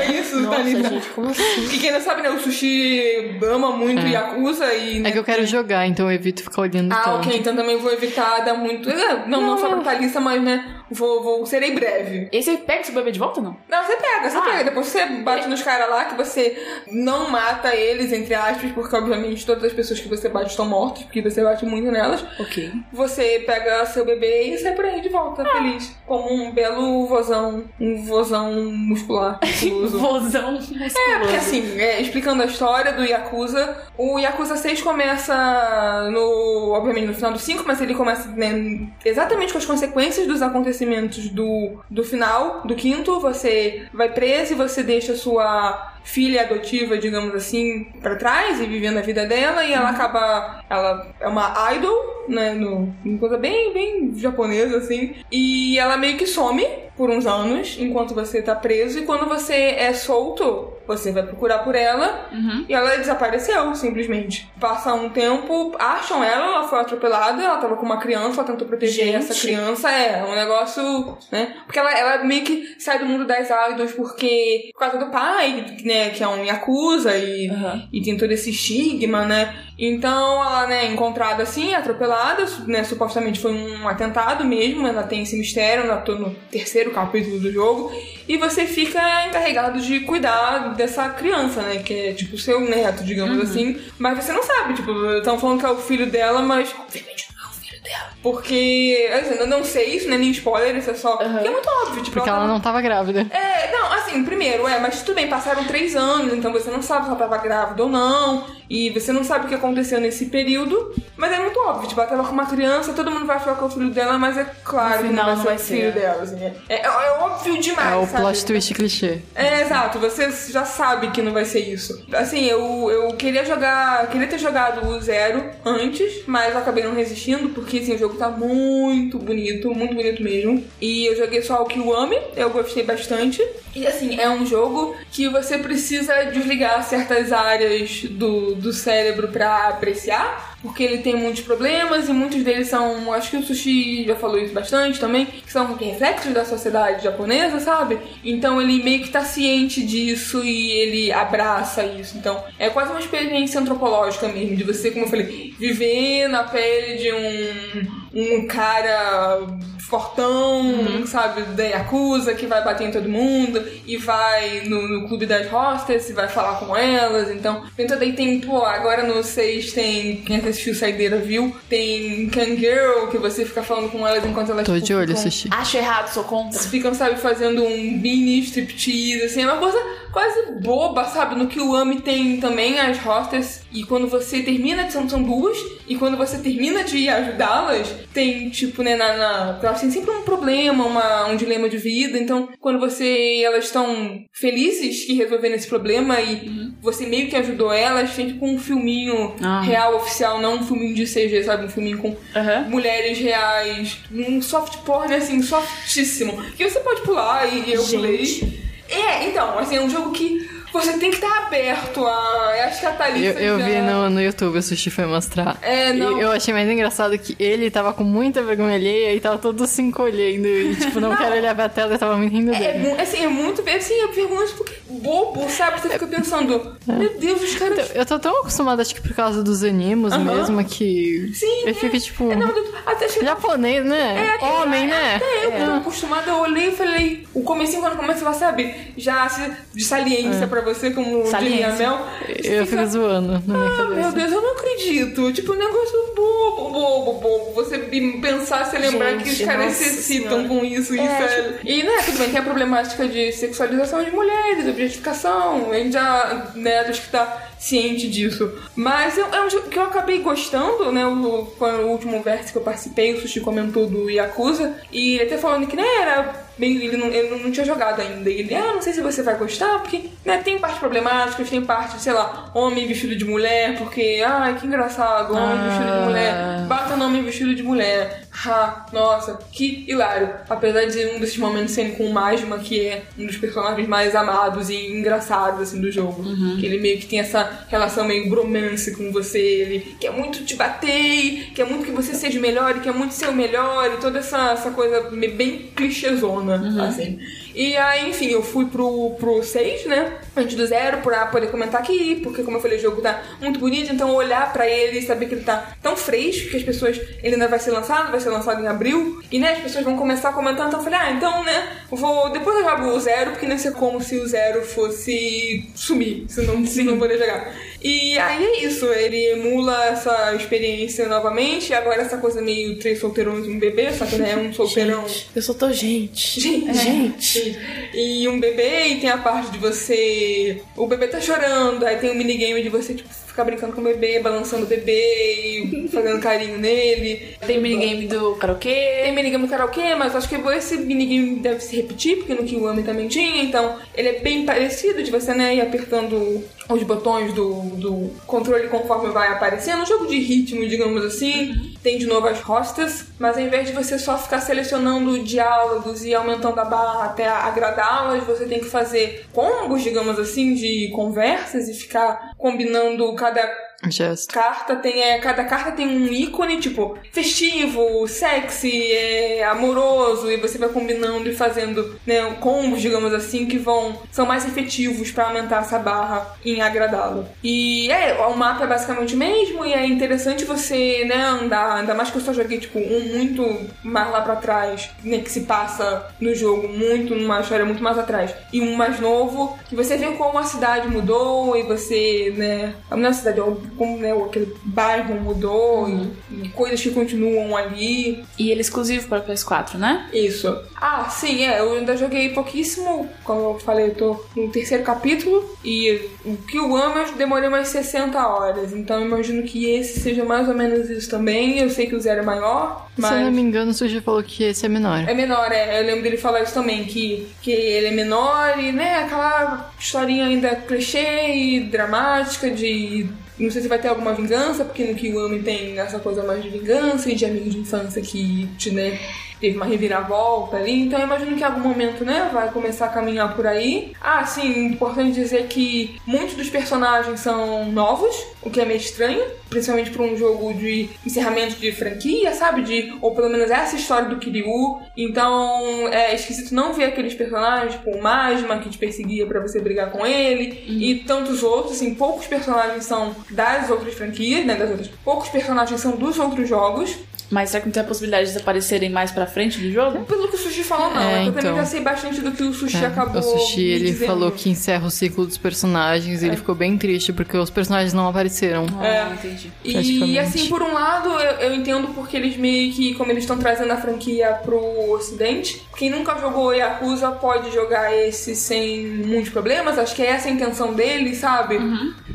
É isso, Nossa, Thalita. gente, como assim? E quem não sabe, né? O sushi ama muito Yakuza e. né, É que eu quero jogar, então eu evito ficar olhando Ah, tanto. ok, então também vou evitar dar muito. é, Não, não, só pra Thalissa, mas, né? vou, vou serei breve. Esse aí pega seu bebê de volta ou não? Não, você pega, você Ah. pega. Depois você bate nos caras lá que você não mata eles, entre aspas, porque obviamente todas as pessoas que você bate estão mortas, porque você bate muito nelas. Ok. Você pega seu bebê e sai por aí de volta, feliz. Como um belo vozão, um vozão muscular. Vozão É, porque assim, é, explicando a história do Yakuza, o Yakuza 6 começa no. Obviamente no final do 5, mas ele começa né, exatamente com as consequências dos acontecimentos do, do final, do quinto. Você vai preso e você deixa sua filha adotiva, digamos assim, pra trás e vivendo a vida dela, e ela acaba. Ela é uma idol, né? No, uma coisa bem, bem japonesa, assim. E ela meio que some por uns anos, enquanto você tá preso, e quando você é solto, você vai procurar por ela, e ela desapareceu, simplesmente. Passa um tempo, acham ela, ela foi atropelada, ela tava com uma criança, ela tentou proteger Gente. essa criança, é um negócio, né? Porque ela, ela meio que sai do mundo das idols porque, por causa do pai, né, que é um Yakuza, e, Aham. e tem todo esse estigma, né? Então ela, né, encontrada assim, atropelada, né, supostamente foi um atentado mesmo, ela tem esse mistério, ela tô no terceiro capítulo do jogo, e você fica encarregado de cuidar dessa criança, né, que é tipo seu neto, digamos assim, mas você não sabe, tipo, estão falando que é o filho dela, mas obviamente não é o filho dela. Porque, assim, eu não sei, isso não é nem spoiler, isso é só. Porque é muito óbvio, tipo, Porque ela ela não tava grávida. é, não, assim, primeiro, é, mas tudo bem, passaram três anos, então você não sabe se ela tava grávida ou não, e você não sabe o que aconteceu nesse período, mas é muito óbvio, tipo, ela tava com uma criança, todo mundo vai falar que é o filho dela, mas é claro que não vai não ser vai o ser, filho é. dela, assim, é, é, é óbvio demais, É o sabe? plot twist clichê. É, exato, você já sabe que não vai ser isso. Assim, eu, eu queria jogar. Queria ter jogado o zero antes, mas eu acabei não resistindo, porque assim, o jogo tá muito bonito, muito bonito mesmo. E eu joguei só o Kiwami, eu gostei bastante. E assim, é um jogo que você precisa desligar certas áreas do, do cérebro pra apreciar. Porque ele tem muitos problemas e muitos deles são. Acho que o Sushi já falou isso bastante também, que são reflexos da sociedade japonesa, sabe? Então ele meio que tá ciente disso e ele abraça isso. Então é quase uma experiência antropológica mesmo, de você, como eu falei, viver na pele de um, um cara fortão, sabe, da Yakuza, que vai bater em todo mundo e vai no, no clube das hostess e vai falar com elas. Então, tem todo aí tem, pô, agora no 6 tem, quem assistiu Saideira viu, tem Kangirl, que você fica falando com elas enquanto elas Tô tipo, de olho, ficam- Sushi. Acho errado, sou contra. ficam, sabe, fazendo um beanie striptease, assim, é uma coisa quase boba, sabe? No que o Ami tem também as hostess, e quando você termina, são, são duas, e quando você termina de ajudá-las, tem, tipo, né, na, na, elas têm sempre um problema, uma, um dilema de vida, então, quando você, elas estão felizes que resolveram esse problema, e você meio que ajudou elas, tem, tipo, um filminho Ah. real, oficial, não um filminho de CG, sabe? Um filminho com Aham. mulheres reais, um soft porn assim, softíssimo. Que você pode pular e eu Gente. pulei. É, então, assim, é um jogo que você tem que estar aberto a. eu Acho que a Eu, Thalissa. eu já... vi no, no YouTube, o Sushi foi mostrar. É, não. E eu achei mais engraçado que ele tava com muita vergonha alheia e tava todo se encolhendo. E, tipo, não, quero olhar pra tela e tava muito rindo É, dele. mu- assim, é muito. Assim, é vergonha porque bobo, sabe? Você fica pensando, meu Deus, os caras. Então, Eu tô tão acostumada, acho que por causa dos animos Aham. mesmo, que. Sim, Eu é. fico, tipo. É, não, até chegar Japonês, né? É, Homem, é, né? Até eu, que tô acostumada, eu olhei e falei. O comecinho, quando começa, ela sabe, já de saliência pra você, como Saliência. diria a Mel. você Eu fica, fico zoando na minha Ah, cabeça. meu Deus, eu não acredito. Tipo, um negócio bobo, bobo, bobo. Você pensar, se lembrar Gente, que os caras se excitam senhora. com isso. É, isso é... E, né, tudo bem, tem a problemática de sexualização de mulheres, objetificação. A gente já, né, acho que tá ciente disso. Mas é, um jogo que eu acabei gostando, né, o, o último verso que eu participei, o Sushi comentou do Yakuza. E até falando que, né, era meio, ele não, ele não tinha jogado ainda. E ele, ah, não sei se você vai gostar, porque né, tem partes problemáticas, tem parte, sei lá, homem vestido de mulher, porque, ai, que engraçado, homem Ah. vestido de mulher, bata no homem vestido de mulher. Ha, nossa, que hilário. Apesar de um desses momentos sendo com o Majima, que é um dos personagens mais amados e engraçados, assim, do jogo. Que ele meio que tem essa relação meio bromance com você, ele quer muito te bater, quer muito que você seja o melhor, e quer muito ser o melhor, e toda essa, essa coisa bem clichêzona, assim. E aí, enfim, eu fui pro, pro 6, né? Antes do zero, pra poder comentar aqui, porque como eu falei, o jogo tá muito bonito, então olhar pra ele e saber que ele tá tão fresco que as pessoas. Ele ainda vai ser lançado, vai ser lançado em abril, e né, as pessoas vão começar comentando, então eu falei, ah, então, né, eu vou. Depois eu jogo o zero, porque não sei como se o zero fosse sumir, se não, se não poder jogar. E aí é isso, ele emula essa experiência novamente, agora essa coisa meio três solteirões e um bebê, só que né, é um solteirão. Eu sou tão gente. Gente, Gente. E um bebê, e tem a parte de você. O bebê tá chorando, aí tem um minigame de você, tipo, ficar brincando com o bebê, balançando o bebê e fazendo carinho nele. Tem minigame do karaokê. Tem minigame do karaokê, mas acho que esse minigame deve se repetir, porque no Kiwami também tinha, então ele é bem parecido de você, né, ir apertando os botões do, do controle conforme vai aparecendo. Um jogo de ritmo, digamos assim. Tem de novo as rostas, mas ao invés de você só ficar selecionando diálogos e aumentando a barra até agradá-las, você tem que fazer combos, digamos assim, de conversas e ficar combinando cada Carta tem é, cada carta tem um ícone tipo festivo, sexy, é, amoroso e você vai combinando e fazendo né, combos, digamos assim, que vão são mais efetivos pra aumentar essa barra em agradá-lo. E é, o mapa é basicamente o mesmo e é interessante você né, andar, ainda mais que eu só joguei tipo um muito mais lá pra trás, né, que se passa no jogo muito numa história muito mais atrás e um mais novo que você vê como a cidade mudou e você né, a minha cidade é como né, aquele bairro mudou e, e coisas que continuam ali. E ele é exclusivo para PS4, né? Isso. Ah, sim, é. Eu ainda joguei pouquíssimo. Como eu falei, eu tô no terceiro capítulo. E o que eu amo, eu demorei umas 60 horas. Então eu imagino que esse seja mais ou menos isso também. Eu sei que o zero é maior. Mas... Se eu não me engano, o Suji falou que esse é menor. É menor, é. Eu lembro dele falar isso também, que, que ele é menor e, né, aquela historinha ainda clichê e dramática de. Não sei se vai ter alguma vingança, porque no Kiwami tem essa coisa mais de vingança e de amigo de infância que te, né, teve uma reviravolta ali. Então eu imagino que em algum momento, né, vai começar a caminhar por aí. Ah, sim, importante dizer que muitos dos personagens são novos, o que é meio estranho, principalmente para um jogo de encerramento de franquia, sabe? De, ou pelo menos essa história do Kiryu. Então é esquisito não ver aqueles personagens, tipo o Majima que te perseguia para você brigar com ele, e tantos outros, assim, poucos personagens são das outras franquias, né? Das outras. Poucos personagens são dos outros jogos. Mas será que não tem a possibilidade de aparecerem mais pra frente do jogo? Pelo que o Sushi falou, não. É, eu também então. já sei bastante do que o Sushi É, acabou. o Sushi, me ele dizendo. falou que encerra o ciclo dos personagens e ele ficou bem triste porque os personagens não apareceram. Ah, entendi. E assim, por um lado, eu, eu entendo porque eles meio que, como eles estão trazendo a franquia pro ocidente, quem nunca jogou Yakuza pode jogar esse sem muitos problemas. Acho que é essa a intenção deles, sabe?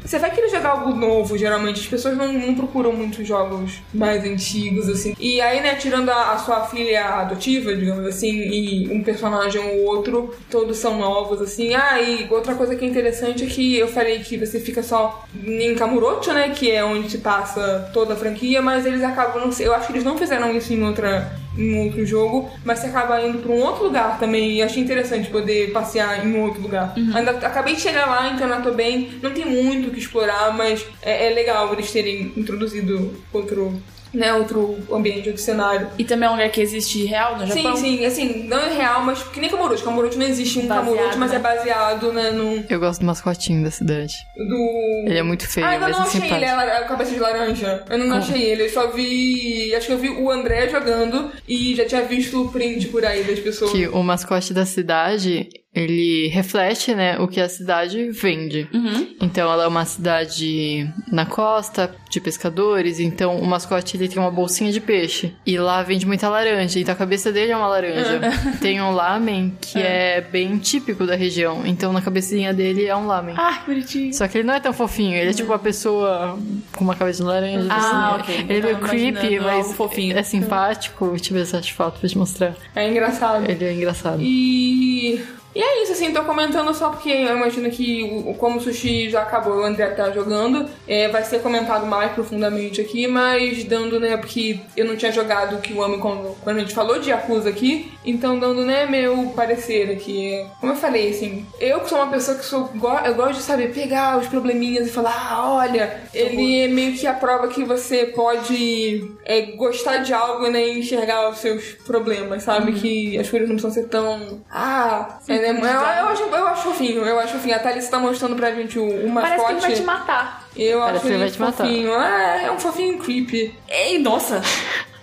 Você vai querer jogar algo novo, geralmente. As pessoas não, não procuram muitos jogos mais antigos, assim. E aí, né, tirando a, a sua filha adotiva, digamos assim, e um personagem ou outro, todos são novos, assim. Ah, e outra coisa que é interessante é que eu falei que você fica só em Kamurocho, né, que é onde se passa toda a franquia, mas eles acabam, eu acho que eles não fizeram isso em outra em outro jogo, mas você acaba indo pra um outro lugar também. E achei interessante poder passear em um outro lugar. Ainda acabei de chegar lá, então eu tô bem. Não tem muito o que explorar, mas é, é legal eles terem introduzido outro, né, outro ambiente, outro cenário. E também é um lugar que existe real no Japão? Sim, sim, assim, não é real, mas que nem Kamurocho. Kamurocho não existe um Baseado, Kamurocho, mas né? é baseado, né, num... Eu gosto do mascotinho da cidade. Do... Ele é muito feio, Ah, mas não é achei ele, simpático. é a cabeça de laranja. Eu não achei ele, eu só vi. Acho que eu vi o André jogando e já tinha visto o print por aí das pessoas. Que o mascote da cidade, ele reflete, né, o que a cidade vende. Uhum. Então, ela é uma cidade na costa, de pescadores, então o mascote ele tem uma bolsinha de peixe. E lá vende muita laranja, então a cabeça dele é uma laranja. tem um lamen que é. bem típico da região, então na cabecinha dele é um lamen. Ah, que bonitinho. Só que ele não é tão fofinho, ele é tipo uma pessoa com uma cabeça de laranja. Ah, assim. ok. Ele é meio creepy, imaginando mas fofinho. é simpático. Deixa eu ver se eu acho foto pra te mostrar. É engraçado. Ele é engraçado. E. E é isso, assim, tô comentando só porque eu imagino que, o- como o sushi já acabou, o André tá jogando, é, vai ser comentado mais profundamente aqui, mas dando, né, porque eu não tinha jogado o Kiwami quando, quando a gente falou de Yakuza aqui, então dando, né, meu parecer aqui. Como eu falei, assim, eu que sou uma pessoa que sou, eu gosto de saber pegar os probleminhas e falar, ah, olha, ele é meio que a prova que você pode é, gostar de algo, né, e enxergar os seus problemas, sabe? Que as coisas não precisam ser tão, ah, é, né, eu, eu, acho, eu acho fofinho, eu acho fofinho. A Thalys tá mostrando pra gente o, o Parece que ele mascote. vai te matar. Eu Parece acho que ele ele vai te matar. fofinho. Ah, é um fofinho creepy. Ei, nossa.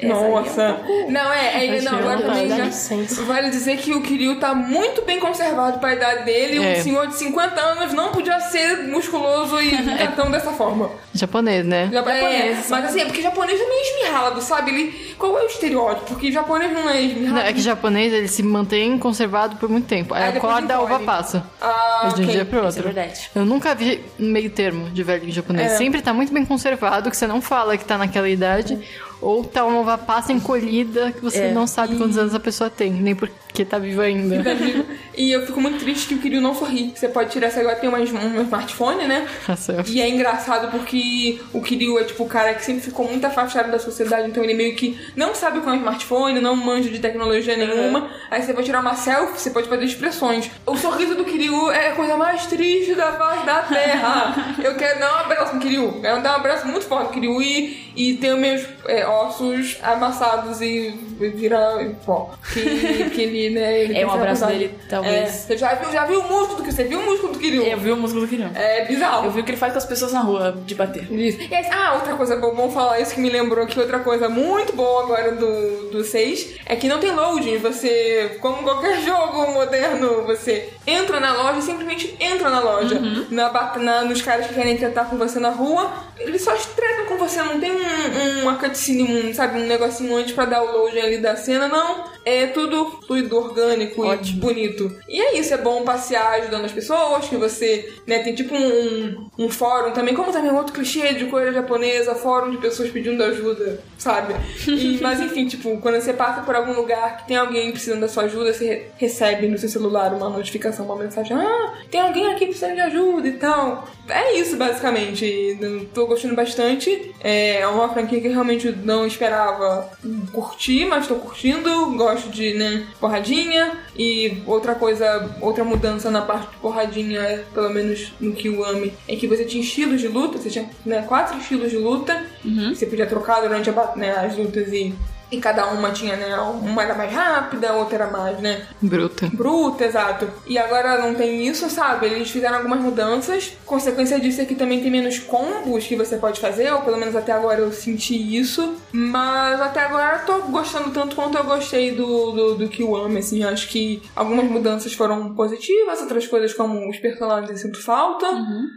É um Nossa. pouco- Não, é, é não, agora vontade. também já. licença. Vale dizer que o Kiryu tá muito bem conservado pra idade dele. É. Um senhor de 50 anos não podia ser musculoso e gatão dessa forma. Japonês, né? Ja- é, Japonês, mas assim, é porque japonês é meio esmirrado, sabe? Ele, qual é o estereótipo? Porque japonês não é esmirrado. Não, é que japonês ele se mantém conservado por muito tempo. Aí Aí acorda, a uva passa. Ah, de um ok. dia pro Isso é outro. verdade. Eu nunca vi meio termo de velho japonês. É. Sempre tá muito bem conservado, que você não fala que tá naquela idade. Ou tá uma uva passa encolhida, que você É. não sabe quantos anos a pessoa tem, nem porque tá viva ainda. Tá vivo. E eu fico muito triste que o Kiryu não sorri. Você pode tirar essa agora tem uma, um smartphone, né? Nossa, E é engraçado porque o Kiryu é tipo o cara que sempre ficou muito afastado da sociedade, então ele meio que não sabe com é um smartphone, não manja de tecnologia nenhuma. Aí você vai tirar uma selfie, você pode fazer expressões. O sorriso do Kiryu é a coisa mais triste da face da terra. Eu quero dar um abraço no Kiryu. Quero dar um abraço muito forte no Kiryu e, e ter os meus é, ossos amassados e virar pó. Que, que ele, né? Ele É, um abraço dele, talvez. É, você já viu, já viu o músculo do que você viu o músculo do Kiryu? Eu vi o músculo do Kiryu. É bizarro. Eu vi o que ele faz com as pessoas na rua de bater. Isso. E aí, ah, outra coisa boa, vamos falar isso que me lembrou que outra coisa muito boa agora do, do 6 é que não tem loading. Você, como qualquer jogo moderno, você entra na loja e simplesmente entra na loja. Na, bat- na- nos caras que querem tratar com você na rua, eles só tretam com você, não tem um, uma cutscene, um, sabe, um negocinho antes pra dar o loading ali da cena, não. É tudo fluido, orgânico e bonito. E é isso, é bom passear ajudando as pessoas, que você, né, tem tipo um, um fórum também, como também outro clichê de coisa japonesa, fórum de pessoas pedindo ajuda, sabe? E, mas enfim, tipo, quando você passa por algum lugar que tem alguém precisando da sua ajuda, você re- recebe no seu celular uma notificação, uma mensagem, ah, tem alguém aqui precisando de ajuda e tal. É isso, basicamente. Tô gostando bastante. É uma franquia que realmente não esperava curtir, mas tô curtindo. Gosto de, né, porradinha. E outra coisa, outra mudança na parte de porradinha, pelo menos no Kiwami, é que você tinha estilos de luta. Você tinha, né, quatro estilos de luta. que Você podia trocar durante a né, as lutas e... E cada uma tinha, né? Uma era mais rápida, a outra era mais, né? bruta. Bruta, exato. E agora não tem isso, sabe? Eles fizeram algumas mudanças. Consequência disso é que também tem menos combos que você pode fazer, ou pelo menos até agora eu senti isso. Mas até agora eu tô gostando tanto quanto eu gostei do, do, do Kiwami, assim. Acho que algumas mudanças foram positivas, outras coisas como os personagens eu sinto falta.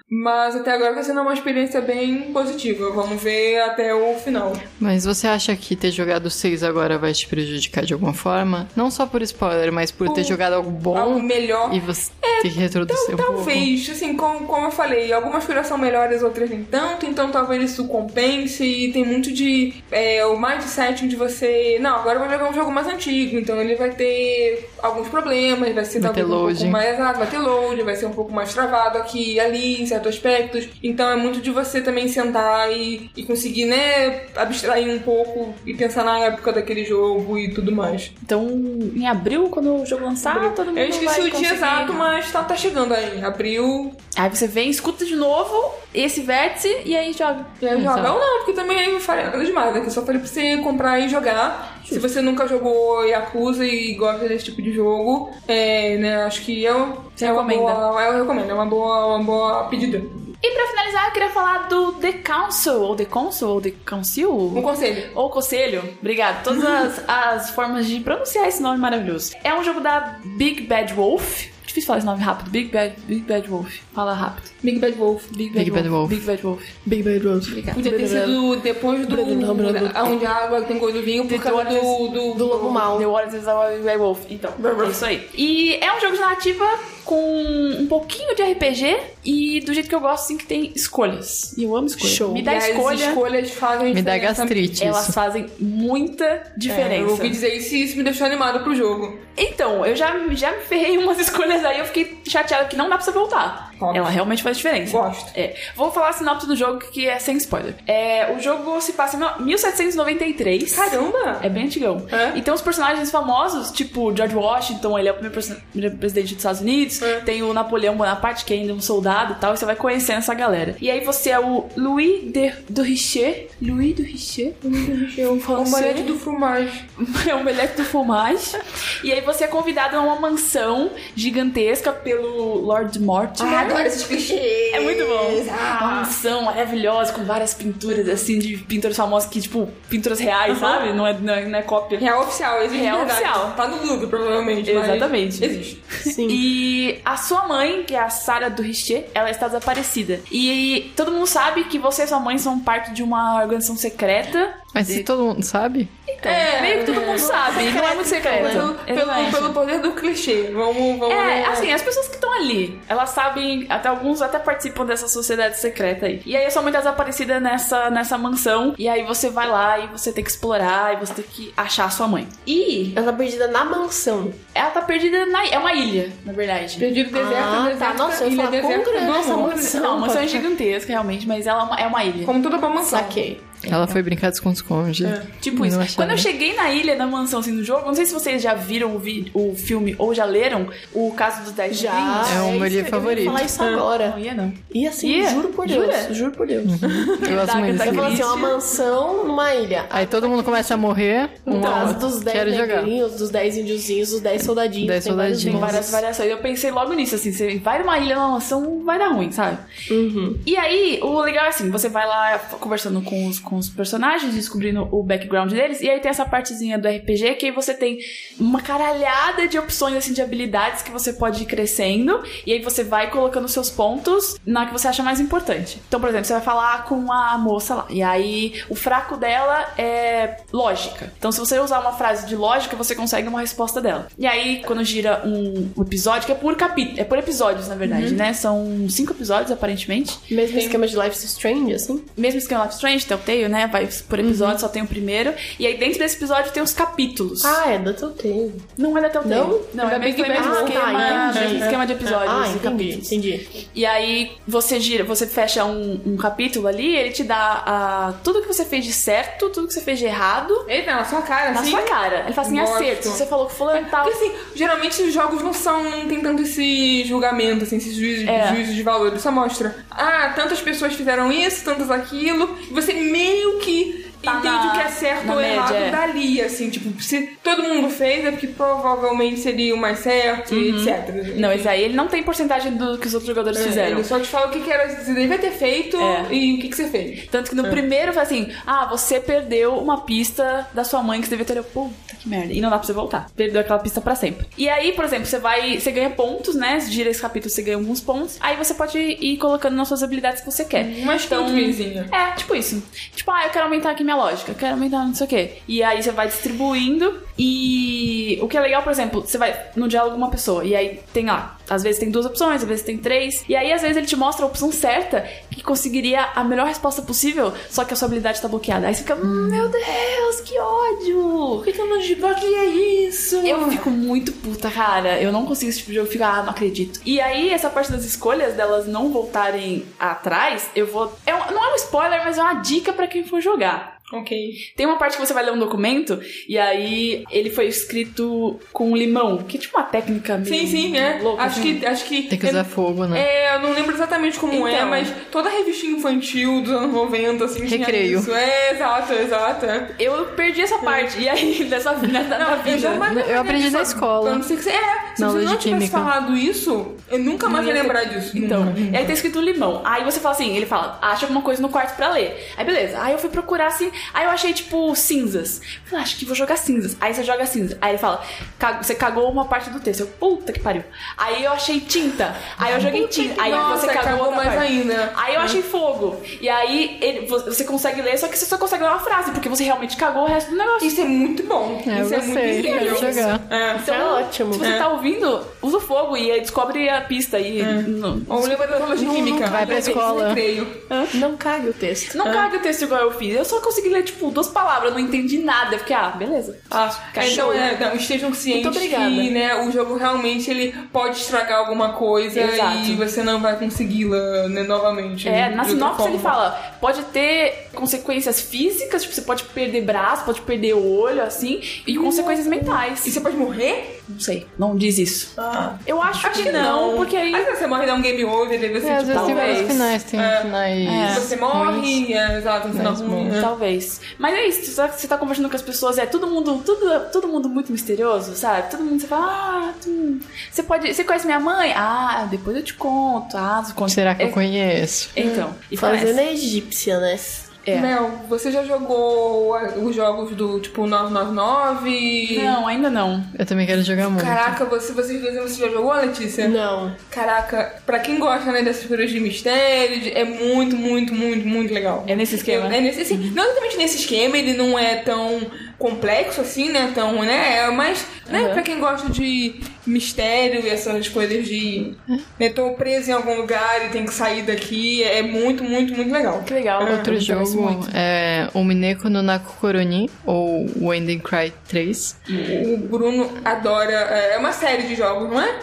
Mas até agora tá sendo uma experiência bem positiva. Vamos ver até o final. Mas você acha que ter jogado 6 agora vai te prejudicar de alguma forma? Não só por spoiler, mas por ter jogado algo bom Algo melhor. e você ter que reproduzir um pouco. Talvez, assim, como, como eu falei, algumas coisas são melhores, outras nem tanto, então talvez isso compense. E tem muito de. É, o mindset de você. Não, agora eu vou jogar um jogo mais antigo, então ele vai ter alguns problemas, vai ser Vai talvez um pouco mais. Exato, vai ter load, vai ser um pouco mais travado aqui e ali, em certos aspectos. Então é muito de você também sentar e, e conseguir, né, abstrair um pouco e pensar na época daquele jogo e tudo mais. Então, em abril, quando o jogo lançar, todo mundo eu esqueci vai o dia exato, mas tá, tá chegando aí. Abril, Aí você vem, escuta de novo esse vértice e aí joga. E aí joga ou não, porque também aí eu falei demais, né? Que eu só falei pra você comprar e jogar. Se você nunca jogou Yakuza e gosta desse tipo de jogo, é, né, acho que eu, Você é uma recomenda? boa, eu recomendo, é uma boa, uma boa pedida. E pra finalizar, eu queria falar do The Council, ou The Council, ou The Council. Um conselho. Ou Conselho, obrigado. Todas as, as formas de pronunciar esse nome maravilhoso. É um jogo da Big Bad Wolf. Difícil falar esse nome rápido. Big Bad, Big Bad Wolf. Fala rápido. Big Bad Wolf. Big Big Bad Wolf. Big Bad Wolf. Big Bad Rose. Obrigada. Podia ter sido depois do. Onde a água tem gosto do vinho, por causa do. do, Lobo Mal. The Waters of a Big Bad Wolf. Então, é isso aí. E é um jogo de narrativa com um pouquinho de RPG e do jeito que eu gosto, assim, que tem escolhas. E eu amo escolhas. Show. Me dá e as escolha, escolhas fazem Me dá gastrite elas isso. fazem muita É, diferença. eu ouvi dizer isso e isso me deixou animado pro jogo. Então, eu já, já me ferrei em umas escolhas aí, eu fiquei chateada que não dá pra você voltar. Ela realmente faz diferença. Gosto. É. Vou falar a sinopse do jogo que é sem spoiler. É, o jogo se passa em 1793. Caramba! É bem antigão. É? E tem uns personagens famosos, tipo George Washington, ele é o primeiro, primeiro presidente dos Estados Unidos. É. Tem o Napoleão Bonaparte, que é ainda um soldado e tal. E você vai conhecendo essa galera. E aí você é o Louis de, do Richer. Louis do Richer? O Francês. omelete do fromage. É o Melec do Fromage. e aí você é convidado a uma mansão gigantesca pelo Lord Mortimer. Esses clichês. É muito bom. Uma Ah. mansão maravilhosa com várias pinturas, assim, de pintores famosos que, tipo, pinturas reais, sabe? Não é, não é, não é cópia. Real oficial, existe Real de verdade. oficial. Tá no Louvre, provavelmente. mas Exatamente. Existe. Sim. E a sua mãe, que é a Sarah do Richer, ela está desaparecida. E todo mundo sabe que você e sua mãe são parte de uma organização secreta. Mas se todo mundo sabe? Então, É, meio que todo mundo sabe, não é muito secreto. Pelo, pelo, Exatamente. pelo poder do clichê. Vamos, vamos. É, assim, as pessoas que estão ali, elas sabem, até alguns até participam dessa sociedade secreta aí. E aí a sua mãe tá desaparecida nessa, nessa mansão, e aí você vai lá e você tem que explorar, e você tem que achar a sua mãe. E Ela tá perdida na mansão. ela tá perdida na... É uma ilha, na verdade. Perdido deserto, Ah, deserto, tá. Nossa, eu ilha falar, deserta quão grande essa mansão? Não, a mansão é gigantesca, realmente, mas ela é uma, é uma ilha. Como toda boa mansão. Saquei. Ela foi brincar de esconde-esconde. Tipo E isso. não acharam. Quando eu cheguei na ilha, na mansão, assim, no jogo, não sei se vocês já viram o, vi- o filme ou já leram o caso dos 10 Já. É o meu livro Eu ia favorito. falar isso agora. Não ia, não. E assim, Ia? juro por Deus. Jura? Juro por Deus. Eu gosto muito Agatha desse Eu falo assim, uma mansão numa ilha. Aí todo mundo começa a morrer. No Um caso a dos um. 10 Quero jogar. negrinhos, dos 10 índiozinhos, dos 10 soldadinhos. 10 tem vários soldadinhos. nomes. Várias variações. Eu pensei logo nisso, assim, você vai numa ilha, numa mansão, vai dar ruim, sabe? Uhum. E aí, o legal é assim, você vai lá conversando com os, com os personagens, descobrindo o background deles, e aí tem essa partezinha do RPG que aí você tem uma caralhada de opções, assim, de habilidades que você pode ir crescendo, e aí você vai colocando seus pontos na que você acha mais importante. Então, por exemplo, você vai falar com a moça lá, e aí o fraco dela é lógica. Então, se você usar uma frase de lógica, você consegue uma resposta dela. E aí, quando gira um episódio, que é por capítulo, é por episódios, na verdade, né? São cinco episódios, aparentemente. Mesmo esquema de Life is Strange, assim? Mesmo esquema Life is Strange, Telltale, né? Vai por episódio, só tem o primeiro. E aí dentro desse episódio tem os capítulos. Ah, é da Telltale. Não é da Telltale. Não? Não, É é mesmo, Big mesmo Bang. esquema, Ah, tá, entendi. mesmo esquema de episódios Ah, e entendi, capítulos. entendi. E aí você gira, você fecha um, um capítulo ali, ele te dá ah, tudo que você fez de certo, tudo que você fez de errado. Eita, na sua cara, Na assim. sua cara. Ele fala assim, Gosto. acerto. Você falou que fulano tal. Porque assim, geralmente os jogos não são. não tem tanto esse julgamento, assim, esse juízo, É. juízo de valor. Só mostra, ah, tantas pessoas fizeram isso, tantas aquilo. Você meio que Tá entende na- o que é certo ou errado é. dali, assim, tipo, se todo mundo fez é porque provavelmente seria o mais certo, e etc. Uhum. Não, esse aí ele não tem porcentagem do que os outros jogadores É, fizeram. Ele só te fala o que, que era, você devia ter feito É. e o que, que você fez. Tanto que no primeiro foi assim: ah, você perdeu uma pista da sua mãe que você devia ter. Puta que merda. E não dá pra você voltar. Perdeu aquela pista pra sempre. E aí, por exemplo, você vai. Você ganha pontos, né? Gira esse capítulo, você ganha alguns pontos. Aí você pode ir colocando nas suas habilidades que você quer. Uma Então. É, tipo isso. Tipo, ah, eu quero aumentar aqui minha lógica, eu quero aumentar não sei o quê. E aí você vai distribuindo. E o que é legal, por exemplo, você vai no diálogo com uma pessoa. E aí tem lá, às vezes tem duas opções, às vezes tem três. E aí, às vezes, ele te mostra a opção certa que conseguiria a melhor resposta possível, só que a sua habilidade tá bloqueada. Aí você fica, "Hum, meu Deus, que ódio! Por que, que eu não desbloqueei isso? Eu fico muito puta, cara. Eu não consigo esse tipo de jogo. Eu fico, ah, não acredito. E aí, essa parte das escolhas, delas não voltarem atrás, eu vou. É um- não é um spoiler, mas é uma dica pra quem for jogar. Ok. Tem uma parte que você vai ler um documento e aí ele foi escrito com limão, que é tipo uma técnica meio Sim, sim, é. louca. acho, assim. que, acho que. Tem que usar fogo, né? É, eu não lembro exatamente como é, Então. mas toda revista infantil dos anos 90, assim, tinha Recreio. isso. É, exato, exato. é. Eu perdi essa parte. E aí, dessa nessa, na eu vida. Eu ia aprendi na escola. não ser que você- É, se Na você não tivesse química. falado isso, eu nunca mais ia Não ter- lembrar disso. Então, Nunca. e aí tá escrito limão. Aí você fala assim, ele fala, acha alguma coisa no quarto pra ler. Aí beleza. Aí eu fui procurar assim, aí eu achei tipo cinzas. Falei, acho que vou jogar cinzas. Aí você joga cinza. Aí ele fala, "Ca- você cagou uma parte do texto. Eu, puta que pariu. Aí eu achei tinta. Aí eu joguei tinta. Aí Nossa, você cagou, cagou mais parte. ainda. Aí eu achei fogo. E aí ele- vo- você consegue ler, só que você só consegue ler uma frase, porque você realmente cagou o resto do negócio. Isso é muito bom. É, eu isso é gostei. muito incrível. Jogar. É. Isso é ótimo. Se você tá ouvindo, usa o fogo e aí descobre a pista e não, Ou lembra da aula de Não, química. não vai pra escola. Não cague o texto. não caga o texto igual eu fiz. Eu só consegui ler, tipo, duas palavras, não entendi nada. Eu fiquei, ah, beleza. Ah, então é, não, estejam cientes que né, o jogo realmente ele pode estragar alguma coisa Exato. e você não vai consegui-la né, novamente. É, de na sinopse ele fala, pode ter consequências físicas, tipo, você pode perder braço, pode perder olho, assim, e consequências mentais. E você pode morrer? Não sei, não diz isso. Ah. Eu acho, Acho que, não, porque aí... Às vezes você morre e dá um game over, e você É, às tipo, vezes tem vários talvez. finais, tem É. finais. É. você morre, é, exato, no final ruim. bom. Mas é isso, você tá- tá conversando com as pessoas, é todo mundo, tudo, todo mundo muito misterioso, sabe? Todo mundo você fala, ah, tu- você pode. Você conhece minha mãe? Ah, depois eu te conto. Ah, você conta. Será que é, eu conheço? Então. E Fazendo a egípcia, né? É. Mel, você já jogou os jogos do tipo 999? Não, ainda não. Eu também quero jogar muito. Caraca, você, você, você já jogou, Letícia? Não. Caraca, pra quem gosta né, dessas coisas de mistério, de- é muito, muito, muito, muito legal. É nesse esquema. É nesse, assim, não exatamente nesse esquema, ele não é tão complexo assim, né? Tão, né? É, mas, né, Uhum. pra quem gosta de mistério e essas coisas de. Né, tô preso em algum lugar e tenho que sair daqui, é muito, muito, muito legal. Que legal. Outro jogo é o Mineko no Naku Koroni, ou When They Cry 3. O Bruno adora. É uma série de jogos, não é?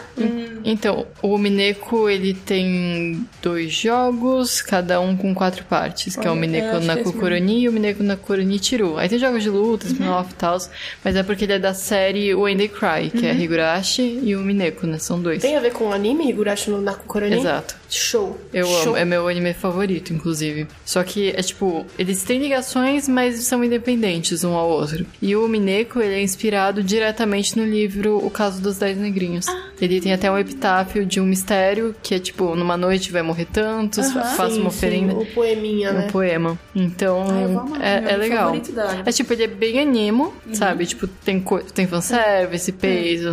Então, o Mineko, ele tem dois jogos, cada um com quatro partes, que é o Olha, Mineko é, é mesmo. Koroni e o Mineko Koroni Chiru. Aí tem jogos de luta, spin-off e tal, mas é porque ele é da série When They Cry, que é Higurashi e o Mineko, né? São dois. Tem a ver com o anime, Higurashi no Naku Koroni? Exato. Show. Eu Show. amo, é meu anime favorito, inclusive. Só que é tipo, eles têm ligações, mas são independentes um ao outro. E o Mineko, ele é inspirado diretamente no livro O Caso dos Dez Negrinhos. Ele tem até um epitáfio de um mistério, que é tipo, numa noite vai morrer tantos, fa- faça Sim, uma sim, oferenda. o poeminha, Um né? poema. Então, amar, é, é legal. É tipo, ele é bem animo, sabe? Tipo, tem, tem fanservice, peso,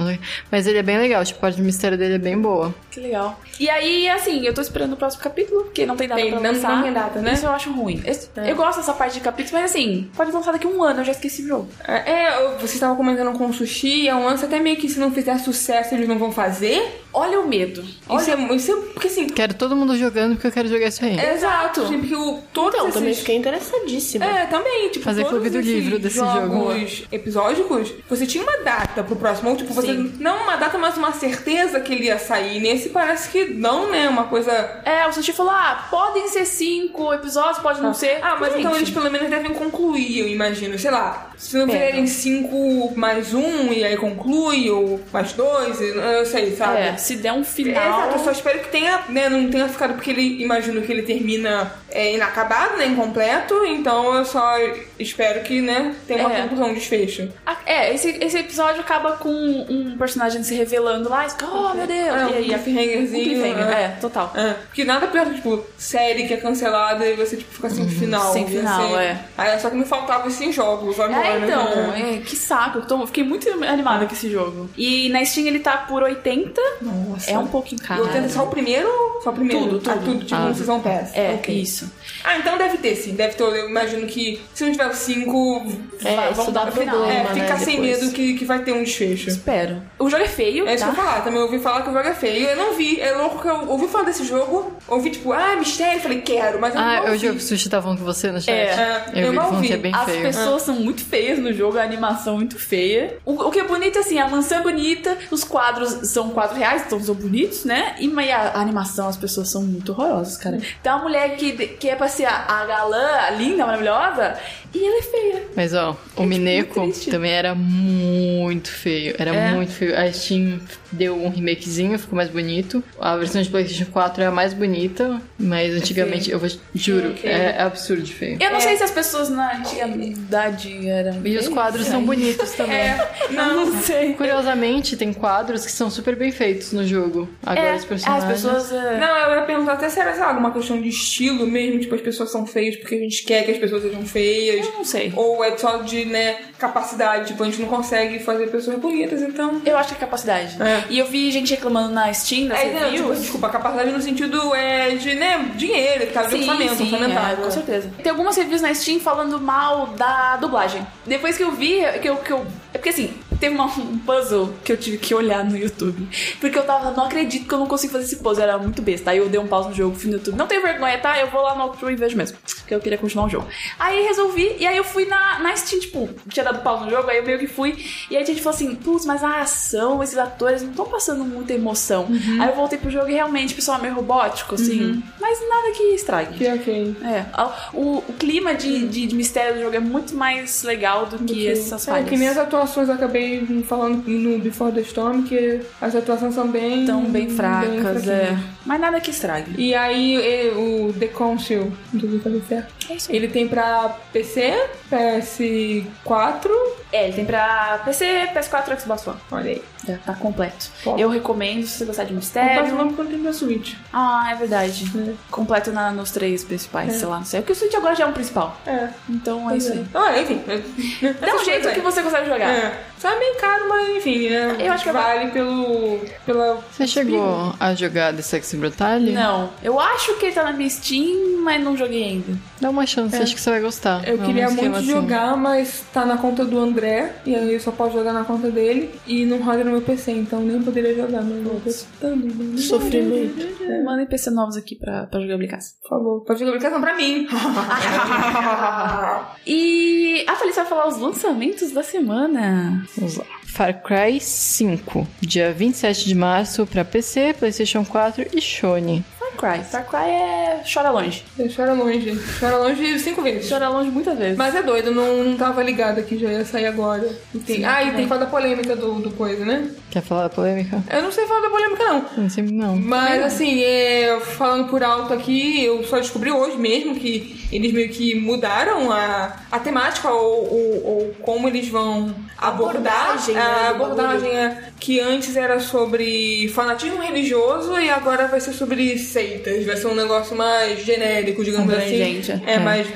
mas ele é bem legal. Tipo, a parte de mistério dele é bem boa. Que legal. E aí, assim, eu tô esperando o próximo capítulo, porque não tem data Tem, pra não- lançar. não tem data, né? Isso eu acho ruim. Esse- É. Eu gosto dessa parte de capítulos, mas assim, pode lançar daqui a um ano, eu já esqueci o jogo. É, eu- você estava comentando com o sushi, é um lance até meio que se não fizer sucesso eles não vão fazer. Olha o medo. Isso é, isso é porque assim. Quero todo mundo jogando porque eu quero jogar isso aí. Exato. Assim, porque o, todos Então, esses... também fiquei interessadíssima. É, também, tipo, Fazer todos clube do livro desse jogos episódicos, você tinha uma data pro próximo, ou tipo, você Sim. não uma data, mas uma certeza que ele ia sair. Nesse parece que não, né? Uma coisa. É, o Sushi falou: ah, podem ser cinco episódios, pode não ser. Ah, mas Gente, então eles pelo menos devem concluir, eu imagino. Sei lá, se não É. fizerem cinco mais um e aí conclui, ou mais dois, eu sei, sabe? É, se der um final. Exato, eu só espero que tenha, né, não tenha ficado porque ele imagino que ele termina é, inacabado, né, incompleto, então eu só espero que, né, tenha uma É. conclusão, um desfecho. Ah, É, esse, esse episódio acaba com um personagem se revelando lá, e oh meu Deus! É, um e aí, cliffhangerzinho, um cliffhanger, é. é, total. É, porque nada pior que, tipo, série que é cancelada e você, tipo, fica sem final. Uhum. Sem Ia final, é. Aí só que me faltava esses jogos agora, É, então, né? é, que saco. Eu, tô- fiquei muito animada com esse jogo. E na Steam ele tá por 80. Nossa. É um pouquinho caro. Eu tento só o primeiro só o primeiro? Tudo, tudo. Ah, tudo, tipo, Ah. um Season Pass. É, Ok. isso. Ah, então deve ter sim, deve ter. Eu imagino que se não tiver o 5, É, isso dá problema, é, né, ficar sem depois. medo que, que vai ter um desfecho. Espero. O jogo é feio, É isso tá? que eu ia falar, também ouvi falar que o jogo é feio. Eu não vi, é louco que eu ouvi falar desse jogo, ouvi tipo, ah, mistério, falei, quero, mas eu Ah, não eu vi. jogo que o Sushi tá falando com você no chat. É, É, eu eu vi não falando vi. que é bem As feio. pessoas são muito feias no jogo, a animação é muito feia. O, o que é bonito é assim, a mansão é bonita, os quadros são quatro reais, então são bonitos, né? E mas a, a animação, as pessoas são muito horrorosas, cara. Tem uma mulher que, que é pra ser a, a galã, a linda, maravilhosa, e ela é feia. Mas ó, o É, tipo, triste. também era muito feio. Era É. muito feio. A Steam deu um remakezinho, ficou mais bonito. A versão de PlayStation 4 é a mais bonita, mas antigamente, eu vou, juro, é absurdo de feio. Eu não sei se as pessoas na antiguidade eram. E os quadros são bonitos também. É, Não, não sei. Curiosamente, tem quadros que são super bem feitos no jogo. Agora É, os personagens. as pessoas. é, Não, eu ia perguntar até se era, sei lá, alguma questão de estilo mesmo, tipo, as pessoas são feias porque a gente quer que as pessoas sejam feias. Eu não sei. Ou é só de, né, capacidade, tipo, a gente não consegue fazer pessoas bonitas, então. Eu acho que é capacidade. É. E eu vi gente reclamando na Steam, das É, não, tipo, desculpa, capacidade no sentido é, de, né, dinheiro, que tá de Sim, orçamento, sim, orçamentário. é, com certeza. Tem algumas reviews na Steam falando mal da dublagem. Depois que eu vi, que eu, que eu. É porque assim, Tem uma- um puzzle que eu tive que olhar no YouTube. Porque eu tava, não acredito que eu não consigo fazer esse puzzle. Era muito besta. Aí eu dei um pause no jogo, fui no YouTube. Não tenho vergonha, tá? Eu vou lá no Walkthrough e vejo mesmo. Porque eu queria continuar o jogo. Aí resolvi, e aí eu fui na, na Steam, tipo, tinha dado pause no jogo, aí eu meio que fui. E aí a gente falou assim, putz, mas a ação, esses atores não estão passando muita emoção. Aí eu voltei pro jogo e realmente o pessoal é meio robótico, assim. Mas nada que estrague. Que ok. É, o, o clima de, de, de mistério do jogo é muito mais legal do que essas É, falhas. que nem as atuações eu acabei falando no Before the Storm, que as atuações são bem. Tão bem fracas, fraquinhas. é. Mas nada que estrague. E aí o The Council, eu falei certo. É. Ele tem pra PC, PS4. É, ele tem pra PC, PS4 e Xbox One. Olha aí. Já tá completo. Top. Eu recomendo se você gostar de Não mistério. faz o nome quando tem pra Switch. Ah, é verdade. É. Completo na, nos três principais, sei lá, não sei. Porque o Switch agora já é um principal. É. Então é isso aí. Ah, enfim. Dá um jeito que você consegue jogar. É. Só é bem caro, mas enfim, né? Eu acho que é vale pelo. pela. Você chegou a jogar The Sexy Brutale? Não, eu acho que ele tá na minha Steam, mas não joguei ainda. Dá uma chance, acho que você vai gostar. Eu É queria muito assim. jogar, mas tá na conta do André, e aí eu só posso jogar na conta dele, e não roda no meu PC, então nem poderia jogar, mas eu tô né? Sofrimento. Mandem PC novos aqui pra, pra jogar Blicas. Por favor, pode jogar aplicação pra mim. E a Thalissa vai falar os lançamentos da semana. Vamos lá. Far Cry 5, dia 27 de março pra PC, PlayStation 4 e Sony. Cry. Far Cry é chora longe. Chora longe. Chora longe cinco vezes. Chora longe muitas vezes. Mas é doido, não, não tava ligada que já ia sair agora. E tem- Sim, ah, e também. tem que falar da polêmica do, do coisa, né? Quer falar da polêmica? Eu não sei falar da polêmica, não. Não sei, não. Mas assim, é, falando por alto aqui, eu só descobri hoje mesmo que eles meio que mudaram a, a temática ou, ou- ou como eles vão abordar Abordagem, né, a do abordagem é, que antes era sobre fanatismo religioso e agora vai ser sobre seitas. Vai ser um negócio mais genérico, digamos Abrangente, assim. é. É, mais.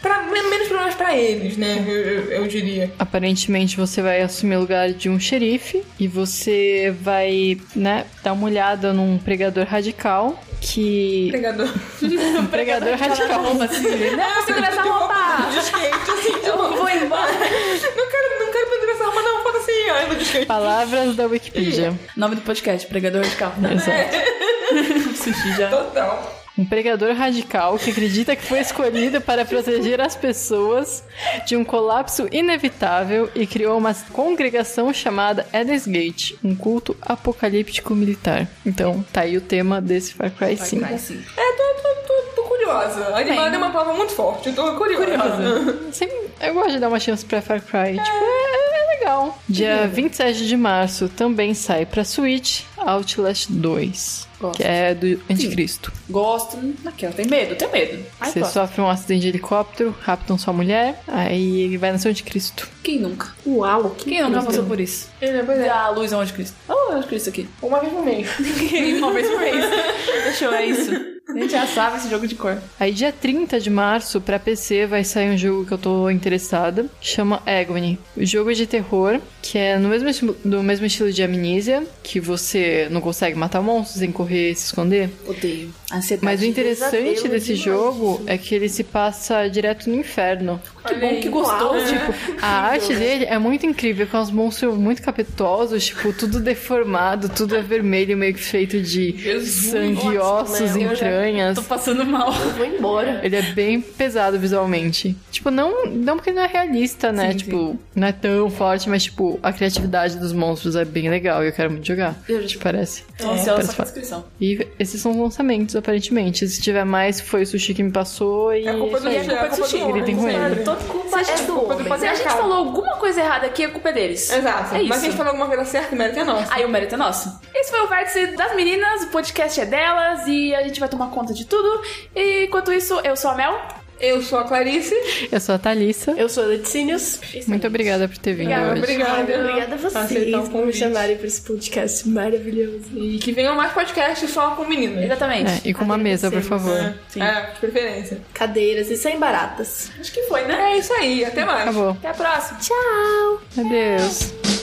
Pra, menos problemas pra eles, né? Eu, eu- eu diria. Aparentemente você vai assumir o lugar de um xerife e você vai, né, dar uma olhada num pregador radical que. Pregador. Um pregador radical. roupa assim. Não, segura essa roupa! De skate, assim, Eu vou embora. Não quero, não quero perder de skate. Palavras da Wikipedia. Nome do podcast, Pregador Radical. Exato. Sushi já. Total. Um pregador radical que acredita que foi escolhido para proteger as pessoas de um colapso inevitável e criou uma congregação chamada Eden's Gate, um culto apocalíptico militar. Então, tá aí o tema desse Far Cry 5. Vai, sim. É, tô, tô, tô, tô curiosa. Animada é uma palavra muito forte. Eu tô curiosa. Sempre- eu gosto de dar uma chance pra Far Cry. Tipo, é, é legal. Dia 27 de março também sai pra Switch Outlast 2. Gosto. Que é do Anticristo. Gosto. Naquela, tem medo, tem medo. Ai, Você gosto. sofre um acidente de helicóptero, raptam sua mulher, aí ele vai nascer o Anticristo. Quem nunca? Uau, que Quem nunca passou por isso? É, pois é. A luz é o anticristo. Oh, é o anticristo aqui. Uma vez por mês. Uma vez por mês. Fechou, é isso. A gente já sabe esse jogo de cor. Aí dia 30 de março pra PC vai sair um jogo que eu tô interessada, chama Agony. O jogo é de terror, que é no mesmo, no mesmo estilo de Amnesia, que você não consegue matar monstros sem correr e se esconder. Odeio. Ansiedade. Mas o interessante desse demais. jogo é que ele se passa direto no inferno. Que bom, que gostoso. Tipo, a arte dele é muito incrível, com os monstros muito capetosos, tipo, tudo deformado, tudo é vermelho, meio que feito de sangue, ótimo, ossos, né? Já entranhas. Tô passando mal. Eu vou embora. Ele é bem pesado visualmente. Tipo, não, não porque não é realista, né? Sim, tipo, não é tão forte, mas, tipo, a criatividade dos monstros é bem legal e eu quero muito jogar. Eu já- Te parece? Tô ansiosa parece só com a descrição. E esses são os lançamentos, aparentemente. Se tiver mais, foi o sushi que me passou e. É culpa do a culpa é do sushi. Ele. Culpa Se a é do culpa homem. do Se a gente falou alguma coisa errada aqui, a culpa é deles. Exato. É isso. Mas se a gente falou alguma coisa certa, o mérito é nosso. Aí o mérito é nosso. Esse foi o Vértice das Meninas, o podcast é delas e a gente vai tomar conta de tudo. E enquanto isso, eu sou a Mel. Eu sou a Clarice. Eu sou a Thalissa. Eu sou a Leticínios. Muito obrigada por ter vindo Obrigada, hoje. Obrigada. Obrigada a vocês o por me chamarem pra esse podcast maravilhoso. E que venham mais podcasts só com meninas. Exatamente. É, e com uma mesa, por favor. É, Sim. é, de preferência. Cadeiras e sem baratas. Acho que foi, né? É isso aí, até mais. Acabou. Até a próxima. Tchau! Adeus.